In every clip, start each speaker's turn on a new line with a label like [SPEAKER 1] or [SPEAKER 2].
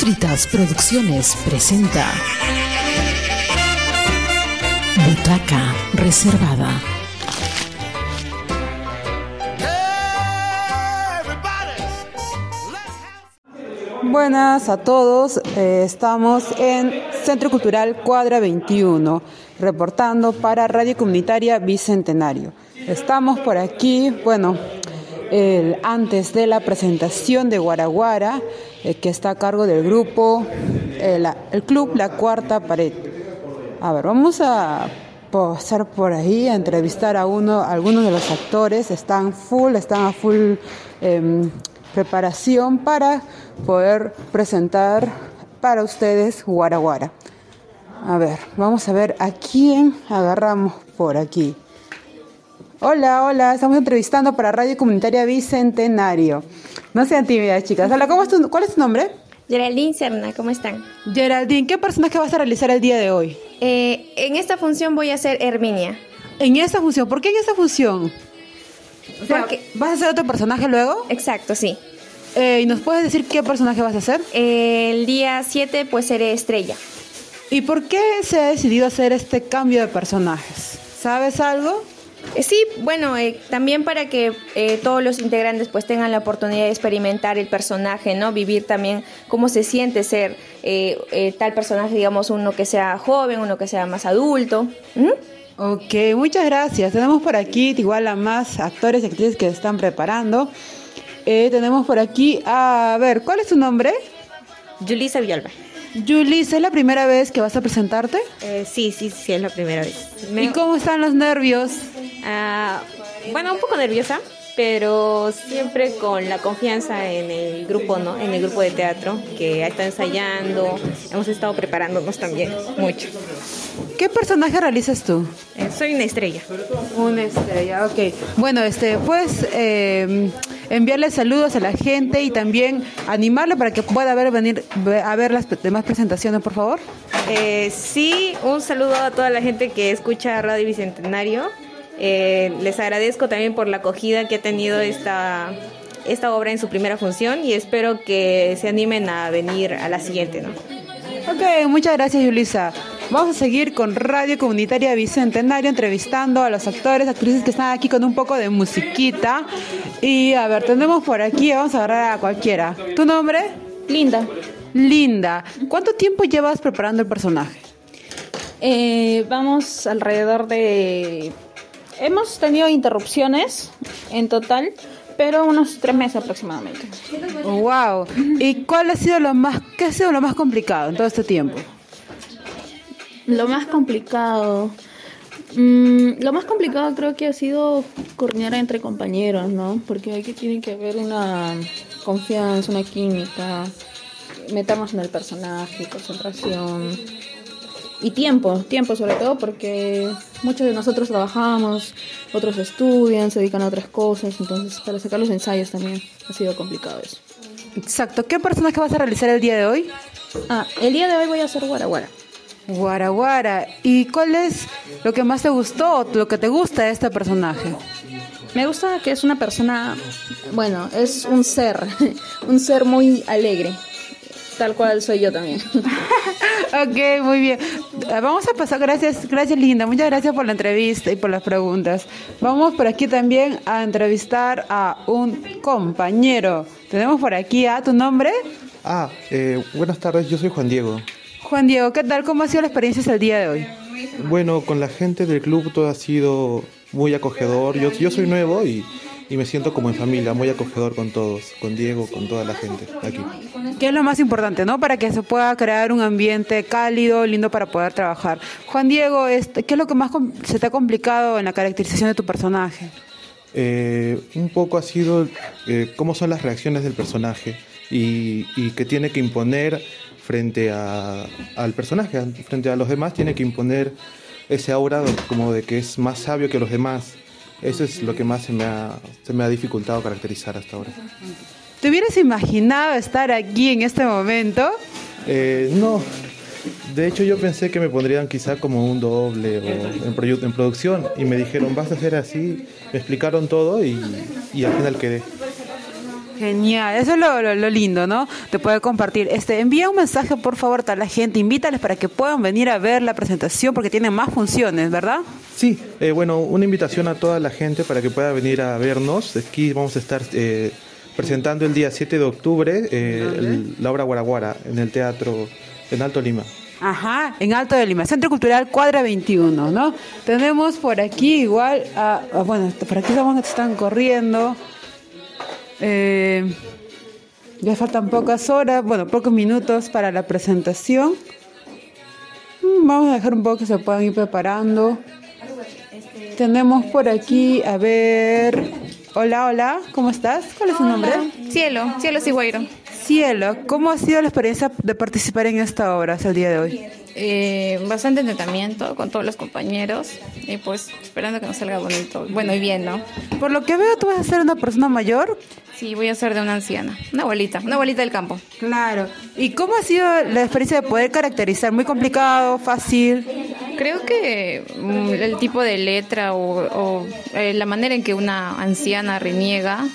[SPEAKER 1] Postritas Producciones presenta Butaca Reservada.
[SPEAKER 2] Buenas a todos, eh, estamos en Centro Cultural Cuadra 21, reportando para Radio Comunitaria Bicentenario. Estamos por aquí, bueno, el- antes de la presentación de Guaraguara, eh, que está a cargo del grupo, eh, el club La Cuarta Pared. A ver, vamos a pasar por ahí a entrevistar a uno, a algunos de los actores. Están full, están a full em, preparación para poder presentar para ustedes Guaraguara. A ver, vamos a ver a quién agarramos por aquí. Hola, hola, estamos entrevistando para Radio Comunitaria Bicentenario. No sean tímidas, chicas. Hola, ¿cómo es tu- ¿cuál es tu nombre?
[SPEAKER 3] Geraldine Serna, ¿cómo están?
[SPEAKER 2] Geraldine, ¿qué personaje vas a realizar el día de hoy?
[SPEAKER 3] Eh, en esta función voy a ser Herminia.
[SPEAKER 2] En esta función, ¿por qué en esta función? O sea,
[SPEAKER 3] Porque-
[SPEAKER 2] ¿Vas a ser otro personaje luego?
[SPEAKER 3] Exacto, sí.
[SPEAKER 2] Eh, ¿Y nos puedes decir qué personaje vas a hacer?
[SPEAKER 3] Eh, el día 7 pues seré Estrella.
[SPEAKER 2] ¿Y por qué se ha decidido hacer este cambio de personajes? ¿Sabes algo?
[SPEAKER 3] Eh, sí, bueno, eh, también para que eh, todos los integrantes pues tengan la oportunidad de experimentar el personaje, ¿no? Vivir también cómo se siente ser eh, eh, tal personaje, digamos, uno que sea joven, uno que sea más adulto. ¿Mm?
[SPEAKER 2] Ok, muchas gracias. Tenemos por aquí igual a más actores y actrices que se están preparando. Eh, tenemos por aquí, a ver, ¿cuál es tu nombre?
[SPEAKER 4] Julissa Villalba.
[SPEAKER 2] Julis, ¿es la primera vez que vas a presentarte?
[SPEAKER 4] Eh, sí, sí, sí, es la primera vez. Me-
[SPEAKER 2] ¿Y cómo están los nervios?
[SPEAKER 4] Ah, bueno, un poco nerviosa, pero siempre con la confianza en el grupo, ¿no? En el grupo de teatro que ha estado ensayando, hemos estado preparándonos también mucho.
[SPEAKER 2] ¿Qué personaje realizas tú?
[SPEAKER 4] Eh, soy una estrella.
[SPEAKER 2] Una estrella, ok. Bueno, este, puedes eh, enviarle saludos a la gente y también animarle para que pueda ver, venir ve- a ver las demás presentaciones, por favor.
[SPEAKER 4] Eh, sí, un saludo a toda la gente que escucha Radio Bicentenario. Eh, les agradezco también por la acogida que ha tenido esta, esta obra en su primera función y espero que se animen a venir a la siguiente, ¿no?
[SPEAKER 2] Ok, muchas gracias, Yulisa. Vamos a seguir con Radio Comunitaria Bicentenario entrevistando a los actores, actrices que están aquí con un poco de musiquita. Y a ver, tenemos por aquí, vamos a agarrar a cualquiera. ¿Tu nombre?
[SPEAKER 5] Linda.
[SPEAKER 2] Linda. ¿Cuánto tiempo llevas preparando el personaje?
[SPEAKER 5] Eh, vamos alrededor de... Hemos tenido interrupciones en total, pero unos tres meses aproximadamente.
[SPEAKER 2] Wow. ¿Y cuál ha sido lo más, qué ha sido lo más complicado en todo este tiempo?
[SPEAKER 5] Lo más complicado... mm, lo más complicado creo que ha sido coordinar entre compañeros, ¿no? Porque aquí tiene que haber una confianza, una química, meternos en el personaje, concentración y tiempo, tiempo sobre todo porque muchos de nosotros trabajamos, otros estudian, se dedican a otras cosas, entonces para sacar los ensayos también ha sido complicado eso.
[SPEAKER 2] Exacto. ¿Qué personaje vas a realizar el día de hoy?
[SPEAKER 5] Ah, el día de hoy voy a hacer Guaraguara.
[SPEAKER 2] Guaraguara. ¿Y cuál es lo que más te gustó o lo que te gusta de este personaje?
[SPEAKER 5] Me gusta que es una persona, bueno, es un ser, un ser muy alegre, tal cual soy yo también.
[SPEAKER 2] Ok, muy bien. Vamos a pasar, gracias, gracias Linda, muchas gracias por la entrevista y por las preguntas. Vamos por aquí también a entrevistar a un compañero. Tenemos por aquí a tu nombre,
[SPEAKER 6] Ah, eh, buenas tardes, yo soy Juan Diego.
[SPEAKER 2] Juan Diego. ¿Qué tal? ¿Cómo ha sido la experiencia el día de hoy?
[SPEAKER 6] Bueno, con la gente del club todo ha sido muy acogedor. Yo, yo soy nuevo y, y me siento como en familia, muy acogedor con todos, con Diego, con toda la gente aquí.
[SPEAKER 2] ¿Qué es lo más importante, no? Para que se pueda crear un ambiente cálido, lindo para poder trabajar. Juan Diego, este, ¿qué es lo que más se te ha complicado en la caracterización de tu personaje?
[SPEAKER 6] Eh, un poco ha sido eh, cómo son las reacciones del personaje y, y que tiene que imponer frente a- al personaje, frente a los demás, tiene que imponer ese aura como de que es más sabio que los demás. Eso es lo que más se me ha, se me ha dificultado caracterizar hasta ahora.
[SPEAKER 2] ¿Te hubieras imaginado estar aquí en este momento?
[SPEAKER 6] Eh, no, de hecho yo pensé que me pondrían quizá como un doble o en, proyu- en producción y me dijeron vas a hacer así, me explicaron todo y, y al final quedé.
[SPEAKER 2] Genial, eso es lo, lo, lindo, ¿no? Te puede compartir. Este, envía un mensaje, por favor, a la gente, invítales para que puedan venir a ver la presentación porque tiene más funciones, ¿verdad?
[SPEAKER 6] Sí, eh, bueno, una invitación a toda la gente para que pueda venir a vernos. Aquí vamos a estar eh, presentando el día 7 de octubre eh, la obra Guaraguara en el Teatro en Alto Lima.
[SPEAKER 2] Ajá, en Alto de Lima, Centro Cultural Cuadra 21, ¿no? Tenemos por aquí igual, a, bueno, por aquí estamos, están corriendo. Eh, ya faltan pocas horas, bueno, pocos minutos para la presentación. Mm, vamos a dejar un poco que se puedan ir preparando. Tenemos por aquí, a ver, hola, hola, ¿cómo estás? ¿Cuál es su nombre?
[SPEAKER 7] Cielo, Cielo Sigüeiro.
[SPEAKER 2] Cielo, ¿cómo ha sido la experiencia de participar en esta obra hasta el día de hoy?
[SPEAKER 7] Eh, bastante entrenamiento con todos los compañeros y pues esperando que nos salga bonito, bueno y bien, ¿no?
[SPEAKER 2] Por lo que veo, tú vas a ser una persona mayor.
[SPEAKER 7] Sí, voy a ser de una anciana, una abuelita, una abuelita del campo.
[SPEAKER 2] Claro. ¿Y cómo ha sido la experiencia de poder caracterizar? ¿Muy complicado, fácil?
[SPEAKER 7] Creo que mm, el tipo de letra o, eh, la manera en que una anciana reniega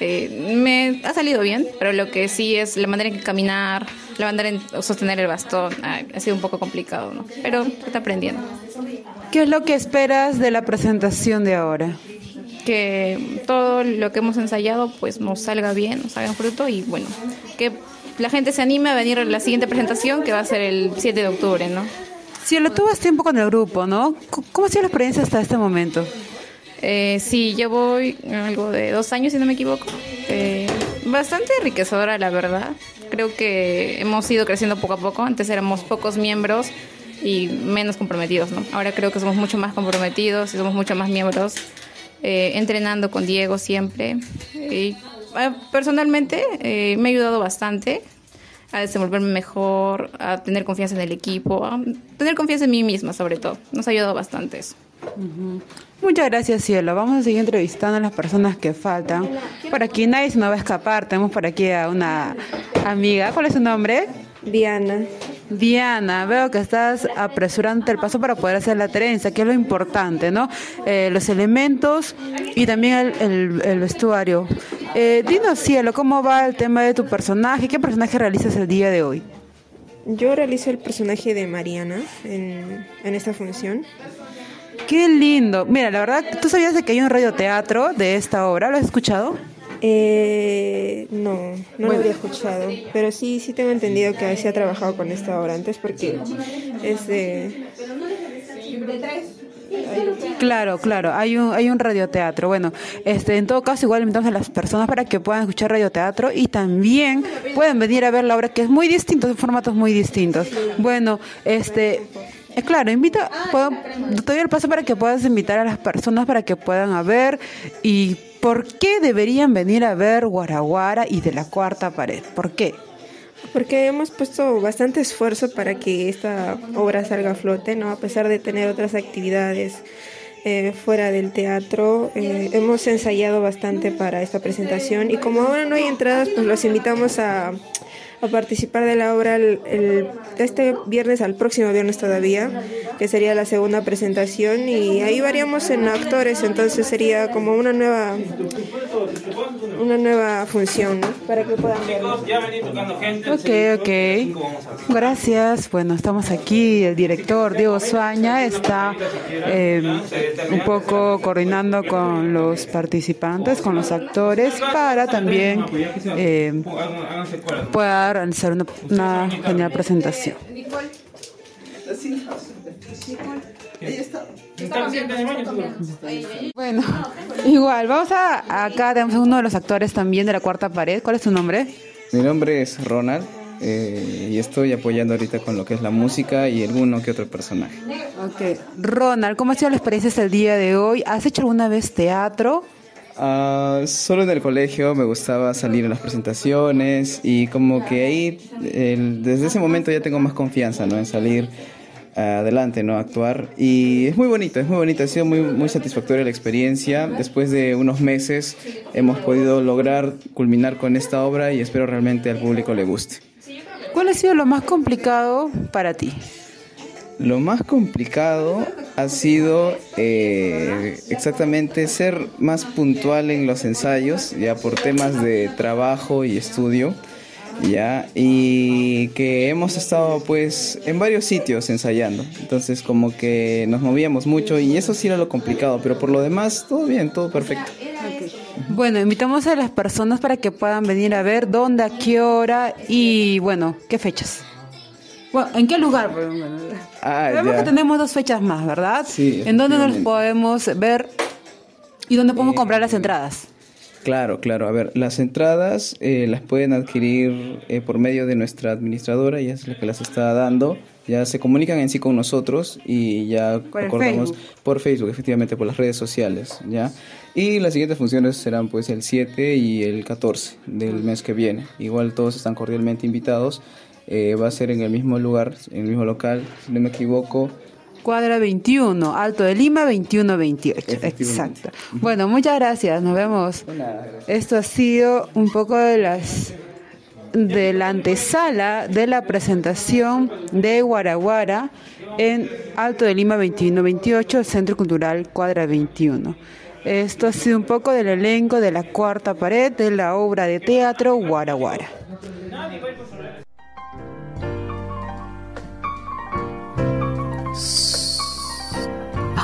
[SPEAKER 7] eh, me ha salido bien, pero lo que sí es la manera en que caminar, manera en sostener el bastón, ha sido un poco complicado, ¿no? Pero está aprendiendo.
[SPEAKER 2] ¿Qué es lo que esperas de la presentación de ahora?
[SPEAKER 7] Que todo lo que hemos ensayado pues nos salga bien, nos salga fruto y bueno, que la gente se anime a venir a la siguiente presentación que va a ser el 7 de octubre, ¿no?
[SPEAKER 2] Si lo tuvo tiempo con el grupo, ¿no? ¿Cómo ha sido la experiencia hasta este momento?
[SPEAKER 7] Eh, sí, llevo algo de dos años, si no me equivoco. Eh, bastante enriquecedora, la verdad. Creo que hemos ido creciendo poco a poco. Antes éramos pocos miembros y menos comprometidos, ¿no? Ahora creo que somos mucho más comprometidos y somos mucho más miembros. Eh, entrenando con Diego siempre. Y, personalmente me ha ayudado bastante a desenvolverme mejor, a tener confianza en el equipo, a tener confianza en mí misma sobre todo. Nos ha ayudado bastante eso.
[SPEAKER 2] Muchas gracias, Cielo. Vamos a seguir entrevistando a las personas que faltan. Por aquí nadie se nos va a escapar. Tenemos por aquí a una amiga. ¿Cuál es su nombre?
[SPEAKER 8] Diana.
[SPEAKER 2] Diana, veo que estás apresurando el paso para poder hacer la trenza, que es lo importante, ¿no? Eh, los elementos y también el, vestuario. Eh, dinos, Cielo, ¿cómo va el tema de tu personaje? ¿Qué personaje realizas el día de hoy?
[SPEAKER 8] Yo realizo el personaje de Mariana en, en esta función.
[SPEAKER 2] Qué lindo. Mira, la verdad, ¿tú sabías de que hay un radioteatro de esta obra? ¿Lo has escuchado?
[SPEAKER 8] Eh, no, no lo había escuchado, pero sí, sí tengo entendido que se ha trabajado con esta obra antes porque es de...
[SPEAKER 2] Claro, claro, hay un, hay un radioteatro. Bueno, este, en todo caso, igual invitamos a las personas para que puedan escuchar radioteatro y también pueden venir a ver la obra que es muy distinto, de formatos muy distintos. Bueno, este, es claro, invita, puedo, te doy el paso para que puedas invitar a las personas para que puedan a ver y por qué deberían venir a ver Guaraguara y de la cuarta pared. ¿Por qué?
[SPEAKER 8] Porque hemos puesto bastante esfuerzo para que esta obra salga a flote, ¿no? A pesar de tener otras actividades eh, fuera del teatro, eh, hemos ensayado bastante para esta presentación y como ahora no hay entradas, pues los invitamos a a participar de la obra el, este viernes al próximo viernes todavía, que sería la segunda presentación y ahí varíamos en actores, entonces sería como una nueva una nueva función para que puedan verlo.
[SPEAKER 2] Ok, ok. Gracias. Bueno, estamos aquí, el director Diego Suaña está eh, un poco coordinando con los participantes, con los actores, para también eh, pueda realizar una, una genial presentación. Bueno, igual, vamos a acá tenemos uno de los actores también de la cuarta pared. ¿Cuál es tu nombre?
[SPEAKER 9] Mi nombre es Ronald eh, y estoy apoyando ahorita con lo que es la música y alguno que otro personaje.
[SPEAKER 2] Ok, Ronald, ¿cómo ha sido la experiencia el día de hoy? ¿Has hecho alguna vez teatro?
[SPEAKER 9] Uh, solo en el colegio me gustaba salir en las presentaciones y como que ahí, desde ese momento ya tengo más confianza, ¿no? En salir adelante, ¿no? Actuar. Y es muy bonito, es muy bonito, ha sido muy, muy satisfactoria la experiencia. Después de unos meses hemos podido lograr culminar con esta obra y espero realmente al público le guste.
[SPEAKER 2] ¿Cuál ha sido lo más complicado para ti?
[SPEAKER 9] Lo más complicado
[SPEAKER 10] ha sido eh, exactamente ser más puntual en los ensayos, ya por temas de trabajo y estudio, ya, y que hemos estado pues en varios sitios ensayando, entonces como que nos movíamos mucho y eso sí era lo complicado, pero por lo demás todo bien, todo perfecto.
[SPEAKER 2] Bueno, invitamos a las personas para que puedan venir a ver dónde, a qué hora y bueno, qué fechas. Bueno, ¿en qué lugar?
[SPEAKER 10] Ah,
[SPEAKER 2] Sabemos
[SPEAKER 10] ya.
[SPEAKER 2] que tenemos dos fechas más, ¿verdad?
[SPEAKER 10] Sí,
[SPEAKER 2] ¿En dónde nos podemos ver y dónde podemos comprar las entradas?
[SPEAKER 10] Claro, claro. A ver, las entradas eh, las pueden adquirir eh, por medio de nuestra administradora, ella es la que las está dando. Ya se comunican en sí con nosotros y ya
[SPEAKER 2] Por
[SPEAKER 10] acordamos
[SPEAKER 2] Facebook.
[SPEAKER 10] por Facebook, efectivamente, por las redes sociales, ¿ya? Y las siguientes funciones serán pues el 7 y el 14 del mes que viene. Igual todos están cordialmente invitados. Eh, va a ser en el mismo lugar, en el mismo local, si no me equivoco.
[SPEAKER 2] Cuadra 21, Alto de Lima 2128.
[SPEAKER 10] Efectivamente.
[SPEAKER 2] Exacto. Bueno, muchas gracias, nos vemos. Esto ha sido un poco de las de la antesala de la presentación de Guaraguara en Alto de Lima 2128, Centro Cultural Cuadra 21. Esto ha sido un poco del elenco de la cuarta pared de la obra de teatro Guaraguara.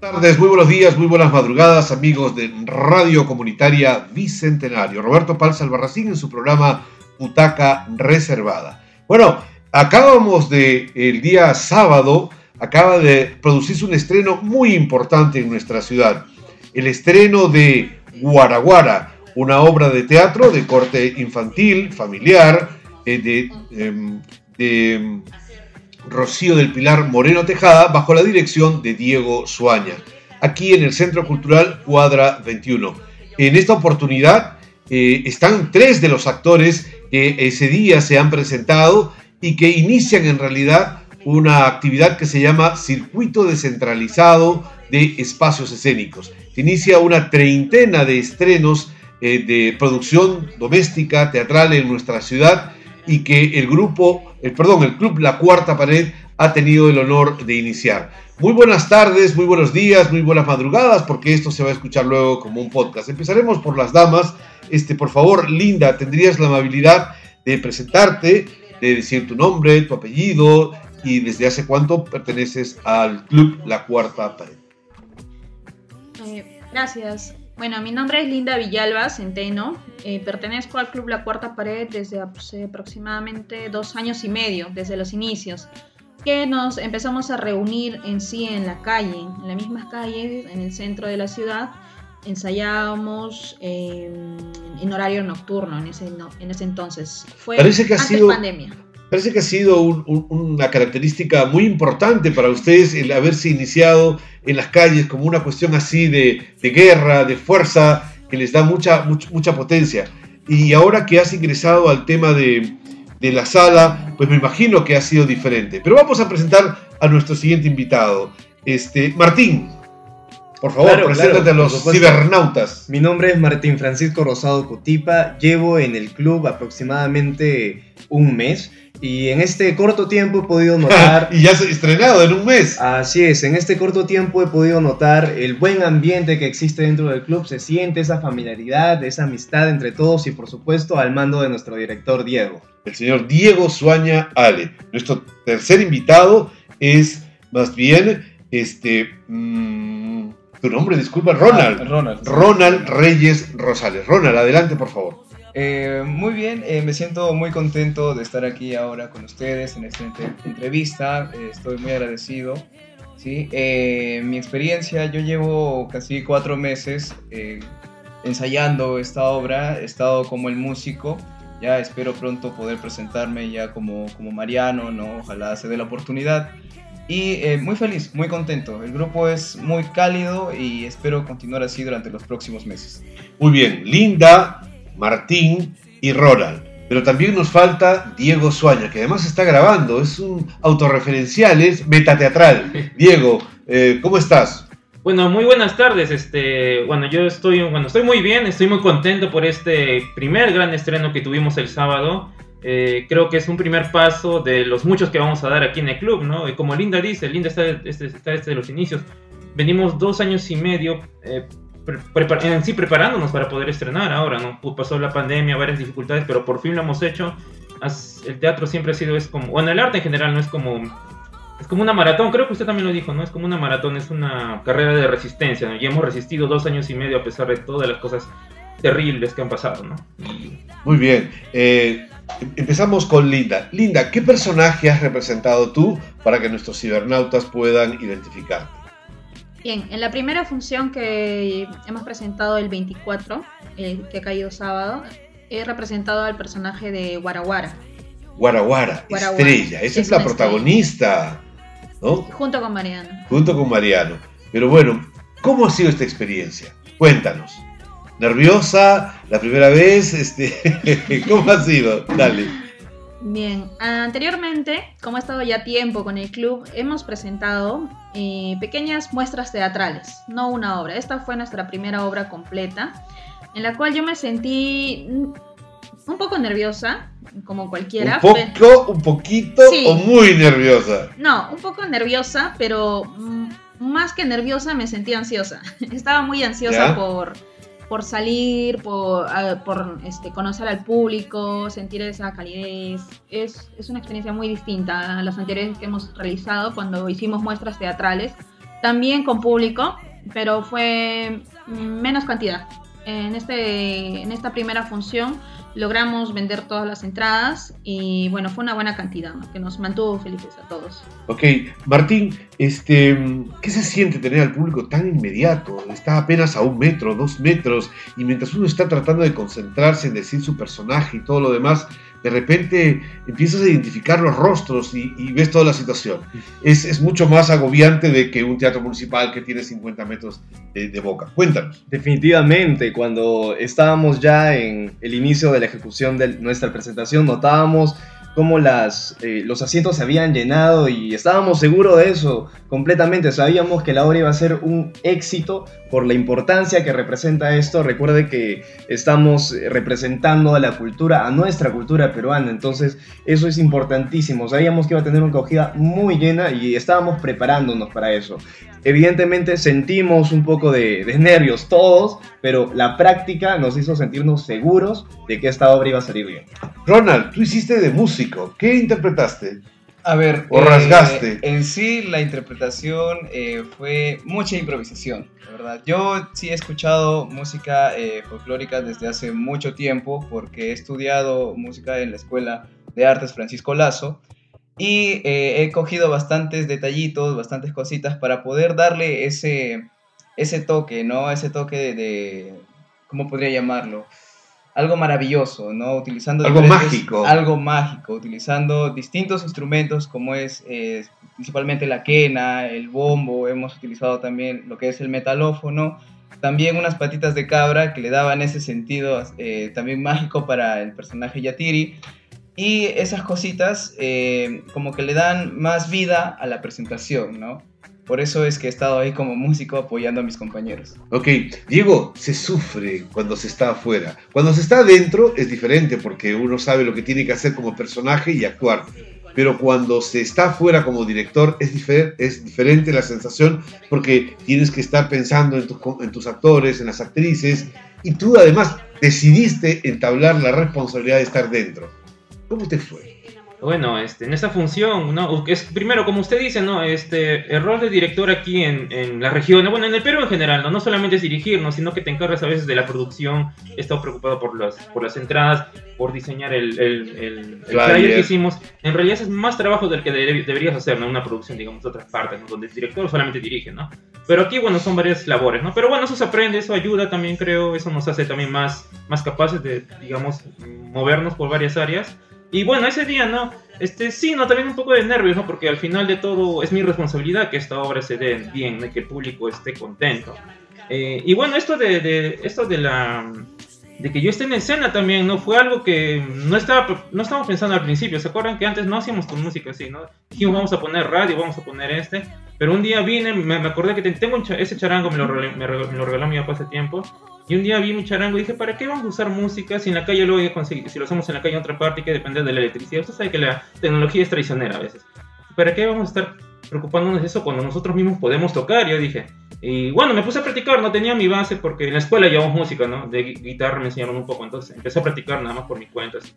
[SPEAKER 11] Buenas tardes, muy buenos días, muy buenas madrugadas, amigos de Radio Comunitaria Bicentenario. Roberto Palza Albarracín en su programa Butaca Reservada. Bueno, acabamos de, el día sábado, acaba de producirse un estreno muy importante en nuestra ciudad. El estreno de Guaraguara, una obra de teatro de corte infantil, familiar, eh, de, em, de Rocío del Pilar Moreno Tejada, bajo la dirección de Diego Suaña, aquí en el Centro Cultural Cuadra 21. En esta oportunidad eh, están tres de los actores que ese día se han presentado y que inician en realidad una actividad que se llama Circuito Descentralizado de Espacios Escénicos. Inicia una treintena de estrenos eh, de producción doméstica, teatral en nuestra ciudad y que el grupo, el, perdón, el club La Cuarta Pared ha tenido el honor de iniciar. Muy buenas tardes, muy buenos días, muy buenas madrugadas, porque esto se va a escuchar luego como un podcast. Empezaremos por las damas. Este, por favor, Linda, tendrías la amabilidad de presentarte, de decir tu nombre, tu apellido y desde hace cuánto perteneces al club La Cuarta Pared.
[SPEAKER 12] Eh, gracias. Bueno, mi nombre es Linda Villalba Centeno. Eh, pertenezco al Club La Cuarta Pared desde hace aproximadamente dos años y medio, desde los inicios, que nos empezamos a reunir en sí en la calle, en las mismas calles, en el centro de la ciudad. Ensayábamos eh, en horario nocturno en ese, en ese entonces. Fue
[SPEAKER 11] Parece que ha
[SPEAKER 12] antes
[SPEAKER 11] sido-
[SPEAKER 12] pandemia.
[SPEAKER 11] Parece que ha sido un- un- una característica muy importante para ustedes el haberse iniciado en las calles como una cuestión así de, de guerra, de fuerza, que les da mucha, much- mucha potencia. Y ahora que has ingresado al tema de, de la sala, pues me imagino que ha sido diferente. Pero vamos a presentar a nuestro siguiente invitado. Este, Martín, por favor,
[SPEAKER 13] Claro,
[SPEAKER 11] preséntate
[SPEAKER 13] claro,
[SPEAKER 11] a los cibernautas.
[SPEAKER 13] Mi nombre es Martín Francisco Rosado Cutipa, llevo en el club aproximadamente un mes y en este corto tiempo he podido notar...
[SPEAKER 11] y ya se ha estrenado en un mes.
[SPEAKER 13] Así es, en este corto tiempo he podido notar el buen ambiente que existe dentro del club, se siente esa familiaridad, esa amistad entre todos y por supuesto al mando de nuestro director Diego.
[SPEAKER 11] el señor Diego Suaña Ale. Nuestro tercer invitado es más bien este mm, Tu nombre, disculpa, Ronald.
[SPEAKER 10] Ah, Ronald.
[SPEAKER 11] Ronald Reyes Rosales. Ronald, adelante, por favor.
[SPEAKER 10] Eh, muy bien, eh, me siento muy contento de estar aquí ahora con ustedes en esta entre- entrevista. Eh, estoy muy agradecido. ¿sí? Eh, mi experiencia, yo llevo casi cuatro meses eh, ensayando esta obra. He estado como el músico. Ya espero pronto poder presentarme ya como, como Mariano, ¿no? Ojalá se dé la oportunidad. Y eh, muy feliz, muy contento. El grupo es muy cálido y espero continuar así durante los próximos meses.
[SPEAKER 11] Muy bien, Linda, Martín y Ronald. Pero también nos falta Diego Suaña, que además está grabando, es un autorreferencial, es metateatral. Diego, eh, ¿cómo estás?
[SPEAKER 14] Bueno, muy buenas tardes. Este, bueno, yo estoy, bueno, estoy muy bien, estoy muy contento por este primer gran estreno que tuvimos el sábado. Eh, creo que es un primer paso de los muchos que vamos a dar aquí en el club, ¿no? Y como Linda dice, Linda está, este- está desde los inicios. Venimos dos años y medio eh, en sí preparándonos para poder estrenar ahora, ¿no? Pu- Pasó la pandemia, varias dificultades, pero por fin lo hemos hecho. El teatro siempre ha sido, es como, bueno, el arte en general no es como es como una maratón, creo que usted también lo dijo, ¿no? Es como una maratón, es una carrera de resistencia, ¿no? Y hemos resistido dos años y medio a pesar de todas las cosas terribles que han pasado, ¿no?
[SPEAKER 11] Muy bien, eh, em- empezamos con Linda. Linda, ¿qué personaje has representado tú para que nuestros cibernautas puedan identificarte?
[SPEAKER 12] Bien, en la primera función que hemos presentado el 24, el que ha caído sábado, he representado al personaje de Guaraguara,
[SPEAKER 11] Guaraguara,
[SPEAKER 12] Guaraguara,
[SPEAKER 11] estrella, esa es,
[SPEAKER 12] es
[SPEAKER 11] la protagonista, ¿no?
[SPEAKER 12] junto con Mariano.
[SPEAKER 11] Junto con Mariano. Pero bueno, ¿cómo ha sido esta experiencia? Cuéntanos. ¿Nerviosa? ¿La primera vez? Este, ¿Cómo ha sido? Dale.
[SPEAKER 12] Bien, anteriormente, como he estado ya tiempo con el club, hemos presentado eh, pequeñas muestras teatrales, no una obra. Esta fue nuestra primera obra completa, en la cual yo me sentí mm, un poco nerviosa, como cualquiera.
[SPEAKER 11] ¿Un poco, un poquito
[SPEAKER 12] Sí.
[SPEAKER 11] o muy nerviosa?
[SPEAKER 12] No, un poco nerviosa, pero mm, más que nerviosa me sentí ansiosa. Estaba muy ansiosa
[SPEAKER 11] ¿Ya?
[SPEAKER 12] por, por salir, por, ah, por este, conocer al público, sentir esa calidez. Es, es una experiencia muy distinta a las anteriores que hemos realizado cuando hicimos muestras teatrales, también con público, pero fue mm, menos cantidad. En, este, en esta primera función logramos vender todas las entradas y bueno, fue una buena cantidad que nos mantuvo felices a todos.
[SPEAKER 11] Ok, Martín, este, ¿qué se siente tener al público tan inmediato? Está apenas a un metro, dos metros, y mientras uno está tratando de concentrarse en decir su personaje y todo lo demás, de repente empiezas a identificar los rostros y, ves toda la situación. Es, es mucho más agobiante de que un teatro municipal que tiene 50 metros de, de boca. Cuéntanos.
[SPEAKER 13] Definitivamente, cuando estábamos ya en el inicio de la ejecución de nuestra presentación, notábamos cómo las, eh, los asientos se habían llenado y estábamos seguros de eso completamente. Sabíamos que la obra iba a ser un éxito por la importancia que representa esto. Recuerde que estamos eh, representando a la cultura, a nuestra cultura peruana, entonces eso es importantísimo. Sabíamos que iba a tener una acogida muy llena y estábamos preparándonos para eso. Evidentemente sentimos un poco de, de nervios todos, pero la práctica nos hizo sentirnos seguros de que esta obra iba a salir bien.
[SPEAKER 11] Ronald, tú hiciste de músico. ¿Qué interpretaste?
[SPEAKER 10] A ver,
[SPEAKER 11] ¿O
[SPEAKER 10] eh,
[SPEAKER 11] rasgaste?
[SPEAKER 10] En sí, la interpretación eh, fue mucha improvisación, la verdad. Yo sí he escuchado música eh, folclórica desde hace mucho tiempo porque he estudiado música en la Escuela de Artes Francisco Lazo y he cogido bastantes detallitos, bastantes cositas para poder darle ese, ese toque, ¿no? Ese toque de, de- ¿cómo podría llamarlo? Algo maravilloso, ¿no? Utilizando
[SPEAKER 11] Algo mágico.
[SPEAKER 10] Algo mágico, utilizando distintos instrumentos como es eh, principalmente la quena, el bombo, hemos utilizado también lo que es el metalófono, también unas patitas de cabra que le daban ese sentido eh, también mágico para el personaje Yatiri. Y esas cositas eh, como que le dan más vida a la presentación, ¿no? Por eso es que he estado ahí como músico apoyando a mis compañeros.
[SPEAKER 11] Ok, Diego, se sufre cuando se está afuera. Cuando se está adentro es diferente porque uno sabe lo que tiene que hacer como personaje y actuar. Pero cuando se está afuera como director es, difer- es diferente la sensación porque tienes que estar pensando en en tus actores, en las actrices y tú además decidiste entablar la responsabilidad de estar dentro. ¿Cómo te fue?
[SPEAKER 14] Bueno, este, en esta función, ¿no? Es, primero, como usted dice, ¿no? Este, el rol de director aquí en, en la región, bueno, en el Perú en general, ¿no? No solamente es dirigir, ¿no? Sino que te encargas a veces de la producción, he estado preocupado por las, por las entradas, por diseñar el, el, el, el flyer que hicimos. En realidad es más trabajo del que debe- deberías hacer, ¿no? Una producción, digamos, de otras partes, ¿no? Donde el director solamente dirige, ¿no? Pero aquí, bueno, son varias labores, ¿no? Pero bueno, eso se aprende, eso ayuda también, creo, eso nos hace también más, más capaces de, digamos, movernos por varias áreas. Y bueno, ese día, ¿no? Este, sí, no, también un poco de nervios, ¿no? Porque al final de todo es mi responsabilidad que esta obra se dé bien, ¿no? que el público esté contento. Eh, y bueno, esto de, de- esto de la de que yo esté en escena también, ¿no? Fue algo que no estaba no estábamos pensando al principio. ¿Se acuerdan que antes no hacíamos con música así, ¿no? Dijimos, vamos a poner radio, vamos a poner este. Pero un día vine, me, me acordé que te- tengo un ese charango, me lo, me, me lo regaló mi papá hace tiempo. Y un día vi mi charango y dije, ¿para qué vamos a usar música si en la calle lo voy a conseguir? Si lo hacemos en la calle en otra parte hay que depender de la electricidad. Usted sabe que la tecnología es traicionera a veces. ¿Para qué vamos a estar preocupándonos de eso cuando nosotros mismos podemos tocar? Yo dije. Y bueno, me puse a practicar, no tenía mi base porque en la escuela llevamos música, ¿no? De gui- guitarra me enseñaron un poco, entonces empecé a practicar nada más por mi cuenta. así.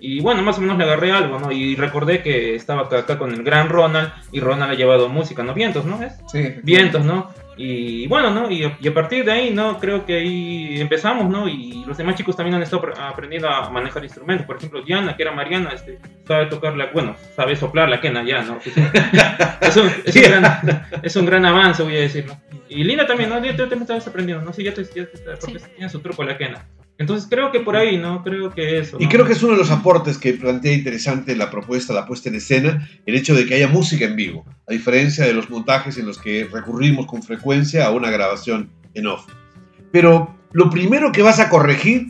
[SPEAKER 14] Y bueno, más o menos le agarré algo, ¿no? Y recordé que estaba acá, acá con el gran Ronald y Ronald ha llevado música, ¿no? Vientos, ¿no? ¿Es?
[SPEAKER 9] Sí.
[SPEAKER 14] Vientos, ¿no? Y bueno, ¿no? Y, y a partir de ahí, ¿no? Creo que ahí empezamos, ¿no? Y los demás chicos también han estado apre- aprendiendo a manejar instrumentos. Por ejemplo, Diana, que era Mariana, este, sabe tocar la, bueno, sabe soplar la quena ya, ¿no? Es un, es un gran, es un gran avance, voy a decir, ¿no? Y Linda también, ¿no? Ya te, te me estabas aprendiendo, ¿no? Sí, ya te, ya te porque tiene su truco la quena. Entonces creo que por ahí, ¿no? Creo que eso.
[SPEAKER 11] Y creo que es uno de los aportes que plantea interesante la propuesta, la puesta en escena, el hecho de que haya música en vivo, a diferencia de los montajes en los que recurrimos con frecuencia a una grabación en off. Pero lo primero que vas a corregir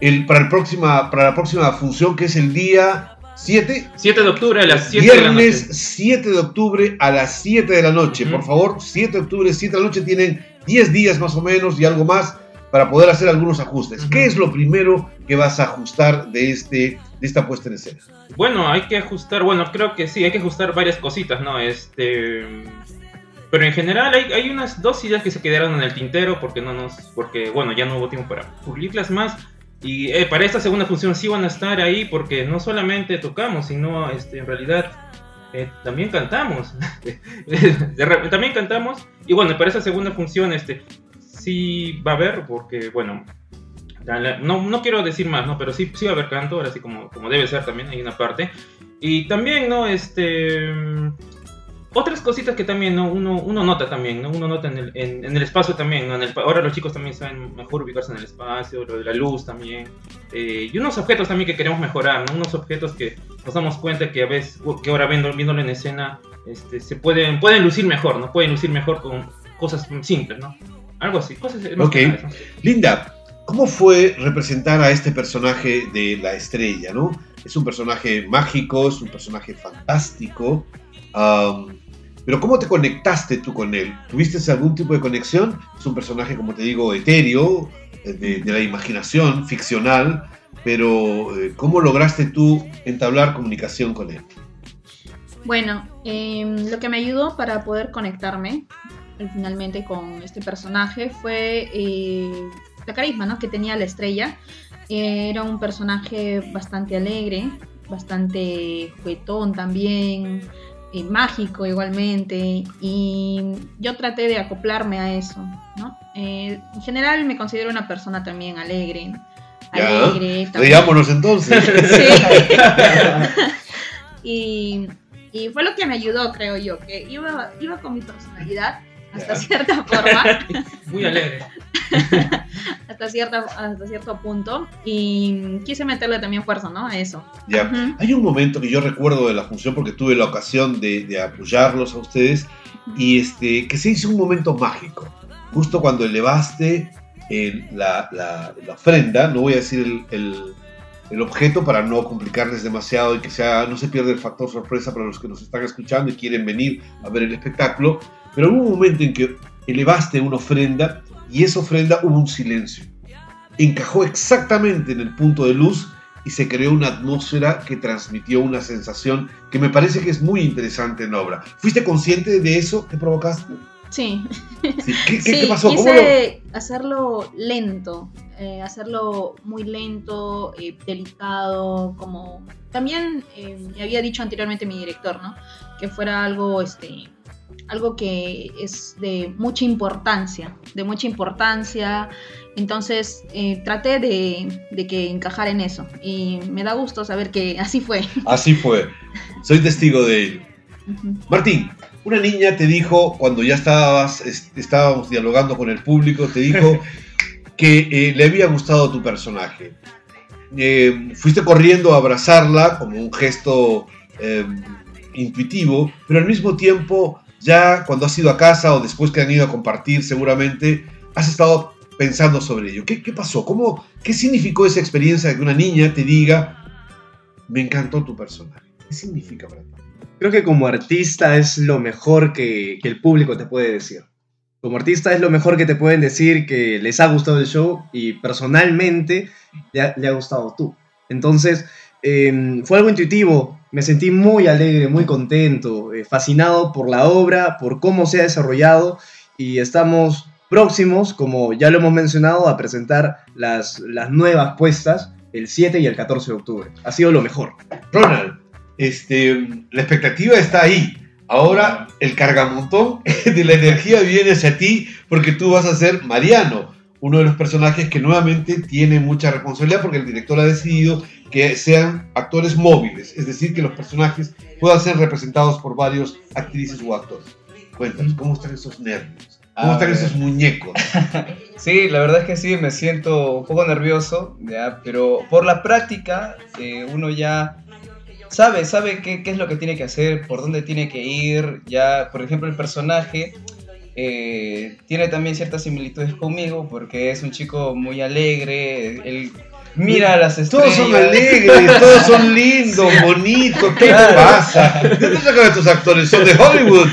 [SPEAKER 11] el, para, el próxima, para la próxima función, que es el día 7,
[SPEAKER 14] 7 de octubre a las 7 de la noche.
[SPEAKER 11] Viernes 7 de octubre a las 7 de la noche. Por favor, 7 de octubre, 7 de la noche. Tienen 10 días más o menos y algo más para poder hacer algunos ajustes. ¿Qué es lo primero que vas a ajustar de, este, de esta puesta en escena?
[SPEAKER 14] Bueno, hay que ajustar, bueno, creo que sí, hay que ajustar varias cositas, ¿no? Este. Pero en general hay, hay unas dos ideas que se quedaron en el tintero porque no nos. porque bueno, ya no hubo tiempo para pulirlas más. Y eh, para esta segunda función sí van a estar ahí porque no solamente tocamos, sino este, en realidad eh, también cantamos. También cantamos. Y bueno, para esa segunda función, este, sí va a haber, porque bueno, no, no quiero decir más, ¿no? Pero sí, sí va a haber canto, ahora sí como, como debe ser también, hay una parte. Y también, ¿no? Este... Otras cositas que también, ¿no? Uno, uno nota también, ¿no? Uno nota en el, en, en el espacio también, ¿no? En el ahora los chicos también saben mejor ubicarse en el espacio, lo de la luz también. Eh, y unos objetos también que queremos mejorar, ¿no? Unos objetos que nos damos cuenta que a veces, que ahora viendo, viéndolo en escena, este, se pueden, pueden lucir mejor, ¿no? Pueden lucir mejor con cosas simples, ¿no? Algo así, cosas más
[SPEAKER 11] Ok. Linda, ¿cómo fue representar a este personaje de la estrella, no? Es un personaje mágico, es un personaje fantástico. am, pero ¿cómo te conectaste tú con él? ¿Tuviste algún tipo de conexión? Es un personaje, como te digo, etéreo, eh, de, la imaginación, ficcional, pero eh, ¿cómo lograste tú entablar comunicación con él?
[SPEAKER 12] Bueno, em, lo que me ayudó para poder conectarme eh, finalmente con este personaje fue la carisma ¿no? que tenía la estrella. Era un personaje bastante alegre, bastante juguetón también, eh, mágico igualmente, y yo traté de acoplarme a eso. ¿no? Eh, en general me considero una persona también alegre. Alegre
[SPEAKER 11] riámonos entonces.
[SPEAKER 12] Sí. y, y fue lo que me ayudó, creo yo, que iba, iba con mi personalidad hasta cierta forma,
[SPEAKER 14] Muy alegre.
[SPEAKER 12] hasta, cierta, hasta cierto punto, y quise meterle también fuerza, ¿no? A eso.
[SPEAKER 11] Ya.
[SPEAKER 12] Ujú.
[SPEAKER 11] Hay un momento que yo recuerdo de la función porque tuve la ocasión de, de apoyarlos a ustedes y este, que se hizo un momento mágico. Justo cuando elevaste el- la, la- la ofrenda, no voy a decir el, el- el objeto para no complicarles demasiado y que sea, no se pierda el factor sorpresa para los que nos están escuchando y quieren venir a ver el espectáculo, pero hubo un momento en que elevaste una ofrenda y esa ofrenda hubo un silencio encajó exactamente en el punto de luz y se creó una atmósfera que transmitió una sensación que me parece que es muy interesante en la obra. ¿Fuiste consciente de eso que provocaste?
[SPEAKER 12] Sí.
[SPEAKER 11] Sí. ¿Qué, qué-
[SPEAKER 12] Sí,
[SPEAKER 11] qué pasó? ¿Cómo
[SPEAKER 12] quise hacerlo lento. eh, hacerlo muy lento, eh, delicado, como también eh, me había dicho anteriormente mi director, ¿no? Que fuera algo, este, algo que es de mucha importancia, de mucha importancia. Entonces eh, traté de, de que encajara en eso y me da gusto saber que así fue.
[SPEAKER 11] Así fue. Soy testigo de ello. Martín, una niña te dijo, cuando ya estabas, es- estábamos dialogando con el público, te dijo que eh, le había gustado tu personaje. Eh, fuiste corriendo a abrazarla como un gesto eh, intuitivo, pero al mismo tiempo, ya cuando has ido a casa o después que han ido a compartir seguramente, has estado pensando sobre ello. ¿Qué, pasó? ¿Cómo, ¿Qué significó esa experiencia de que una niña te diga, me encantó tu personaje? ¿Qué significa para ti?
[SPEAKER 13] Creo que como artista es lo mejor que, el público te puede decir. Como artista es lo mejor que te pueden decir que les ha gustado el show y personalmente le ha, le ha gustado tú. Entonces, eh, fue algo intuitivo. Me sentí muy alegre, muy contento, eh, fascinado por la obra, por cómo se ha desarrollado y estamos próximos, como ya lo hemos mencionado, a presentar las, las nuevas puestas el 7 y el 14 de octubre. Ha sido lo mejor.
[SPEAKER 11] Ronald, este, la expectativa está ahí. Ahora el cargamontón de la energía viene hacia ti porque tú vas a ser Mariano, uno de los personajes que nuevamente tiene mucha responsabilidad porque el director ha decidido que sean actores móviles, es decir, que los personajes puedan ser representados por varios actrices o actores. Cuéntanos, ¿cómo están esos nervios? ¿Cómo
[SPEAKER 10] A
[SPEAKER 11] están
[SPEAKER 10] ver.
[SPEAKER 11] esos muñecos?
[SPEAKER 10] Sí, la verdad es que sí, me siento un poco nervioso, ¿ya? pero por la práctica eh, uno ya sabe, sabe qué, qué es lo que tiene que hacer, por dónde tiene que ir, ya, por ejemplo, el personaje eh, tiene también ciertas similitudes conmigo porque es un chico muy alegre, él mira las estrellas.
[SPEAKER 11] Todos son alegres, todos son lindos, bonitos. ¿Qué
[SPEAKER 10] Claro.
[SPEAKER 11] pasa? ¿De dónde sacan estos actores? Son de Hollywood.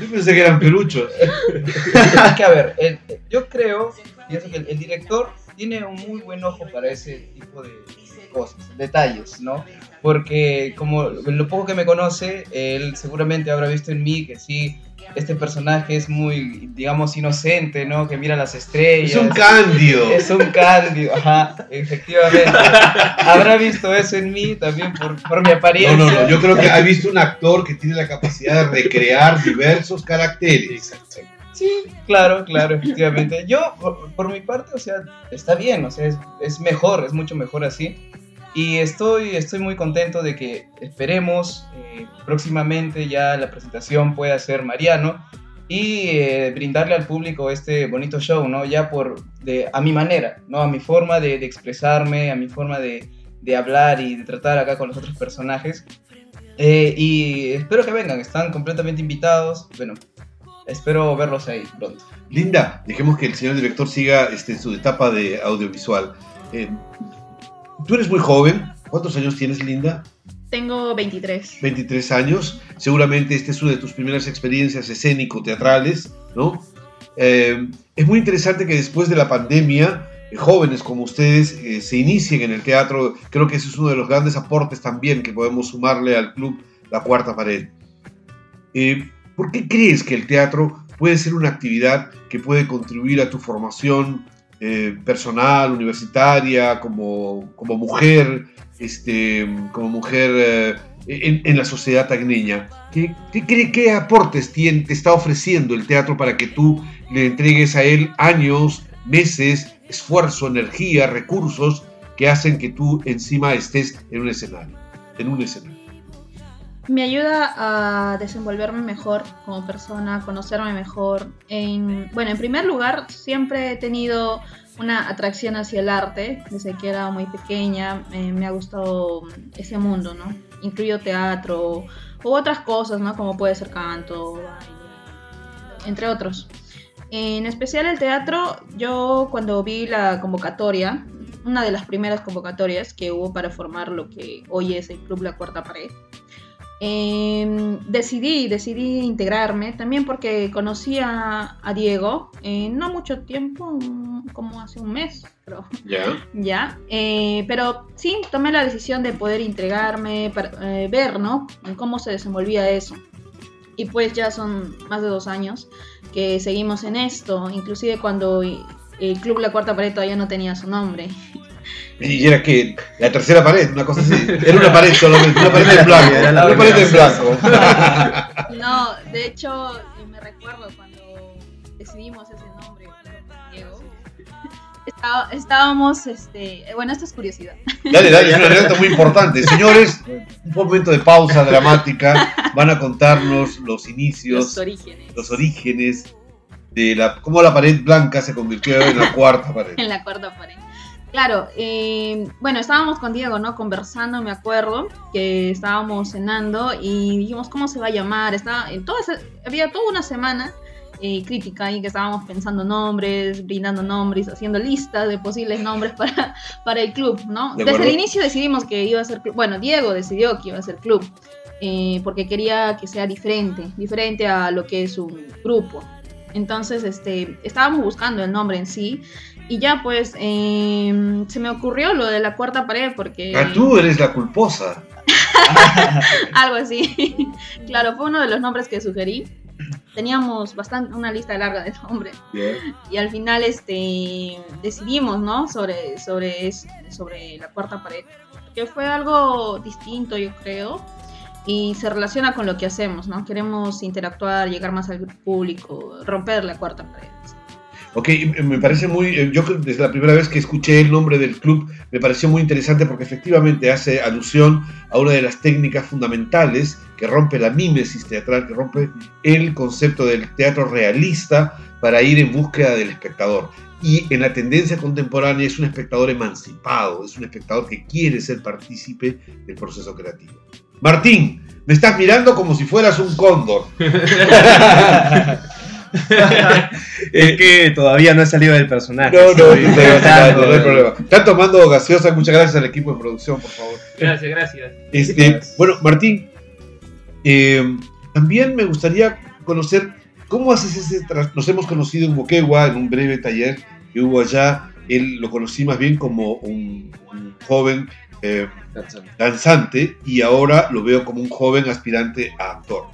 [SPEAKER 11] Yo pensé que eran peluchos.
[SPEAKER 10] es que a ver, el- yo creo, pienso que el, el director tiene un muy buen ojo para ese tipo de cosas, detalles, ¿no? Porque como lo poco que me conoce, él seguramente habrá visto en mí que sí, este personaje es muy, digamos, inocente, ¿no? Que mira las estrellas.
[SPEAKER 11] Es un cándido.
[SPEAKER 10] Es un cándido, ajá, efectivamente. habrá visto eso en mí también por, por mi
[SPEAKER 11] No,
[SPEAKER 10] apariencia.
[SPEAKER 11] no, no. Yo creo que ha visto un actor que tiene la capacidad de recrear diversos caracteres.
[SPEAKER 10] Sí, claro, claro, efectivamente. Yo, por, por mi parte, o sea, está bien, o sea, es, es mejor, es mucho mejor así. Y estoy, estoy muy contento de que esperemos eh, próximamente ya la presentación pueda ser Mariano y eh, brindarle al público este bonito show, ¿no? Ya por, de, a mi manera, ¿no? A mi forma de, de expresarme, a mi forma de, de hablar y de tratar acá con los otros personajes. Eh, y espero que vengan, están completamente invitados. Bueno, espero verlos ahí pronto.
[SPEAKER 11] Linda, dejemos que el señor director siga este, su etapa de audiovisual. Eh, tú eres muy joven. ¿Cuántos años tienes, Linda?
[SPEAKER 12] Tengo 23.
[SPEAKER 11] 23 años. Seguramente esta es una de tus primeras experiencias escénico-teatrales, ¿no? Eh, es muy interesante que después de la pandemia, eh, jóvenes como ustedes eh, se inicien en el teatro. Creo que ese es uno de los grandes aportes también que podemos sumarle al club La Cuarta Pared. ¿Por qué crees que el teatro puede ser una actividad que puede contribuir a tu formación eh, personal, universitaria, como, como mujer, este, como mujer eh, en, en la sociedad tagneña? ¿Qué, qué, qué aportes tien- te está ofreciendo el teatro para que tú le entregues a él años, meses, esfuerzo, energía, recursos que hacen que tú encima estés en un escenario? En un escenario.
[SPEAKER 12] Me ayuda a desenvolverme mejor como persona, conocerme mejor. En, bueno, en primer lugar, siempre he tenido una atracción hacia el arte desde que era muy pequeña. eh, me ha gustado ese mundo, ¿no? Incluido teatro u otras cosas, ¿no? Como puede ser canto, entre otros. En especial el teatro, yo cuando vi la convocatoria, una de las primeras convocatorias que hubo para formar lo que hoy es el Club La Cuarta Pared, eh, decidí, decidí integrarme también porque conocí a, a Diego eh, no mucho tiempo, como hace un mes, creo.
[SPEAKER 11] ¿Ya?
[SPEAKER 12] Ya, eh, pero sí, tomé la decisión de poder integrarme, para, eh, ver, ¿no? Cómo se desenvolvía eso. Y pues ya son más de dos años que seguimos en esto, inclusive cuando el club La Cuarta Pared todavía no tenía su nombre.
[SPEAKER 11] Y era que la tercera pared, una cosa así. Era una pared solamente, una pared en blanco. Una pared en blanco.
[SPEAKER 12] No, de hecho, me recuerdo cuando decidimos ese nombre, Diego. Estaba- estábamos, este, bueno, esto es curiosidad.
[SPEAKER 11] Dale, dale, es una anécdota muy importante. Señores, un momento de pausa dramática. Van a contarnos los inicios,
[SPEAKER 12] Los orígenes.
[SPEAKER 11] los orígenes de la, cómo la pared blanca se convirtió en la cuarta pared.
[SPEAKER 12] en la cuarta pared. Claro, eh, bueno, estábamos con Diego, ¿no? Conversando, me acuerdo, que estábamos cenando y dijimos, ¿cómo se va a llamar? Estaba, en toda esa- había toda una semana eh, crítica ahí que estábamos pensando nombres, brindando nombres, haciendo listas de posibles nombres para, para el club, ¿no?
[SPEAKER 10] De
[SPEAKER 12] Desde el inicio decidimos que iba a ser club. Bueno, Diego decidió que iba a ser club, eh, porque quería que sea diferente, diferente a lo que es un grupo. Entonces, este, estábamos buscando el nombre en sí. Y ya pues eh, se me ocurrió lo de la cuarta pared porque...
[SPEAKER 11] Ah, tú eres la culposa.
[SPEAKER 12] Algo así. claro, fue uno de los nombres que sugerí. Teníamos bastante, una lista larga de nombres. Y al final este, decidimos, ¿no? Sobre, sobre, sobre la cuarta pared. Que fue algo distinto, yo creo. Y se relaciona con lo que hacemos, ¿no? Queremos interactuar, llegar más al público, romper la cuarta pared.
[SPEAKER 11] Ok, me parece muy, eh, yo desde la primera vez que escuché el nombre del club, me pareció muy interesante porque efectivamente hace alusión a una de las técnicas fundamentales que rompe la mímesis teatral, que rompe el concepto del teatro realista para ir en búsqueda del espectador. Y en la tendencia contemporánea es un espectador emancipado, es un espectador que quiere ser partícipe del proceso creativo. Martín, me estás mirando como si fueras un cóndor.
[SPEAKER 13] es que todavía no he salido del personaje.
[SPEAKER 11] No, no, no, no,
[SPEAKER 13] tratando
[SPEAKER 11] no hay problema. Están tomando gaseosa, muchas gracias al equipo de producción, por favor.
[SPEAKER 14] Gracias, gracias.
[SPEAKER 11] Este, bueno, Martín, eh, también me gustaría conocer cómo haces ese tras- Nos hemos conocido en Moquegua en un breve taller que hubo allá. Él lo conocí más bien como un, un joven eh, danzante y ahora lo veo como un joven aspirante a actor.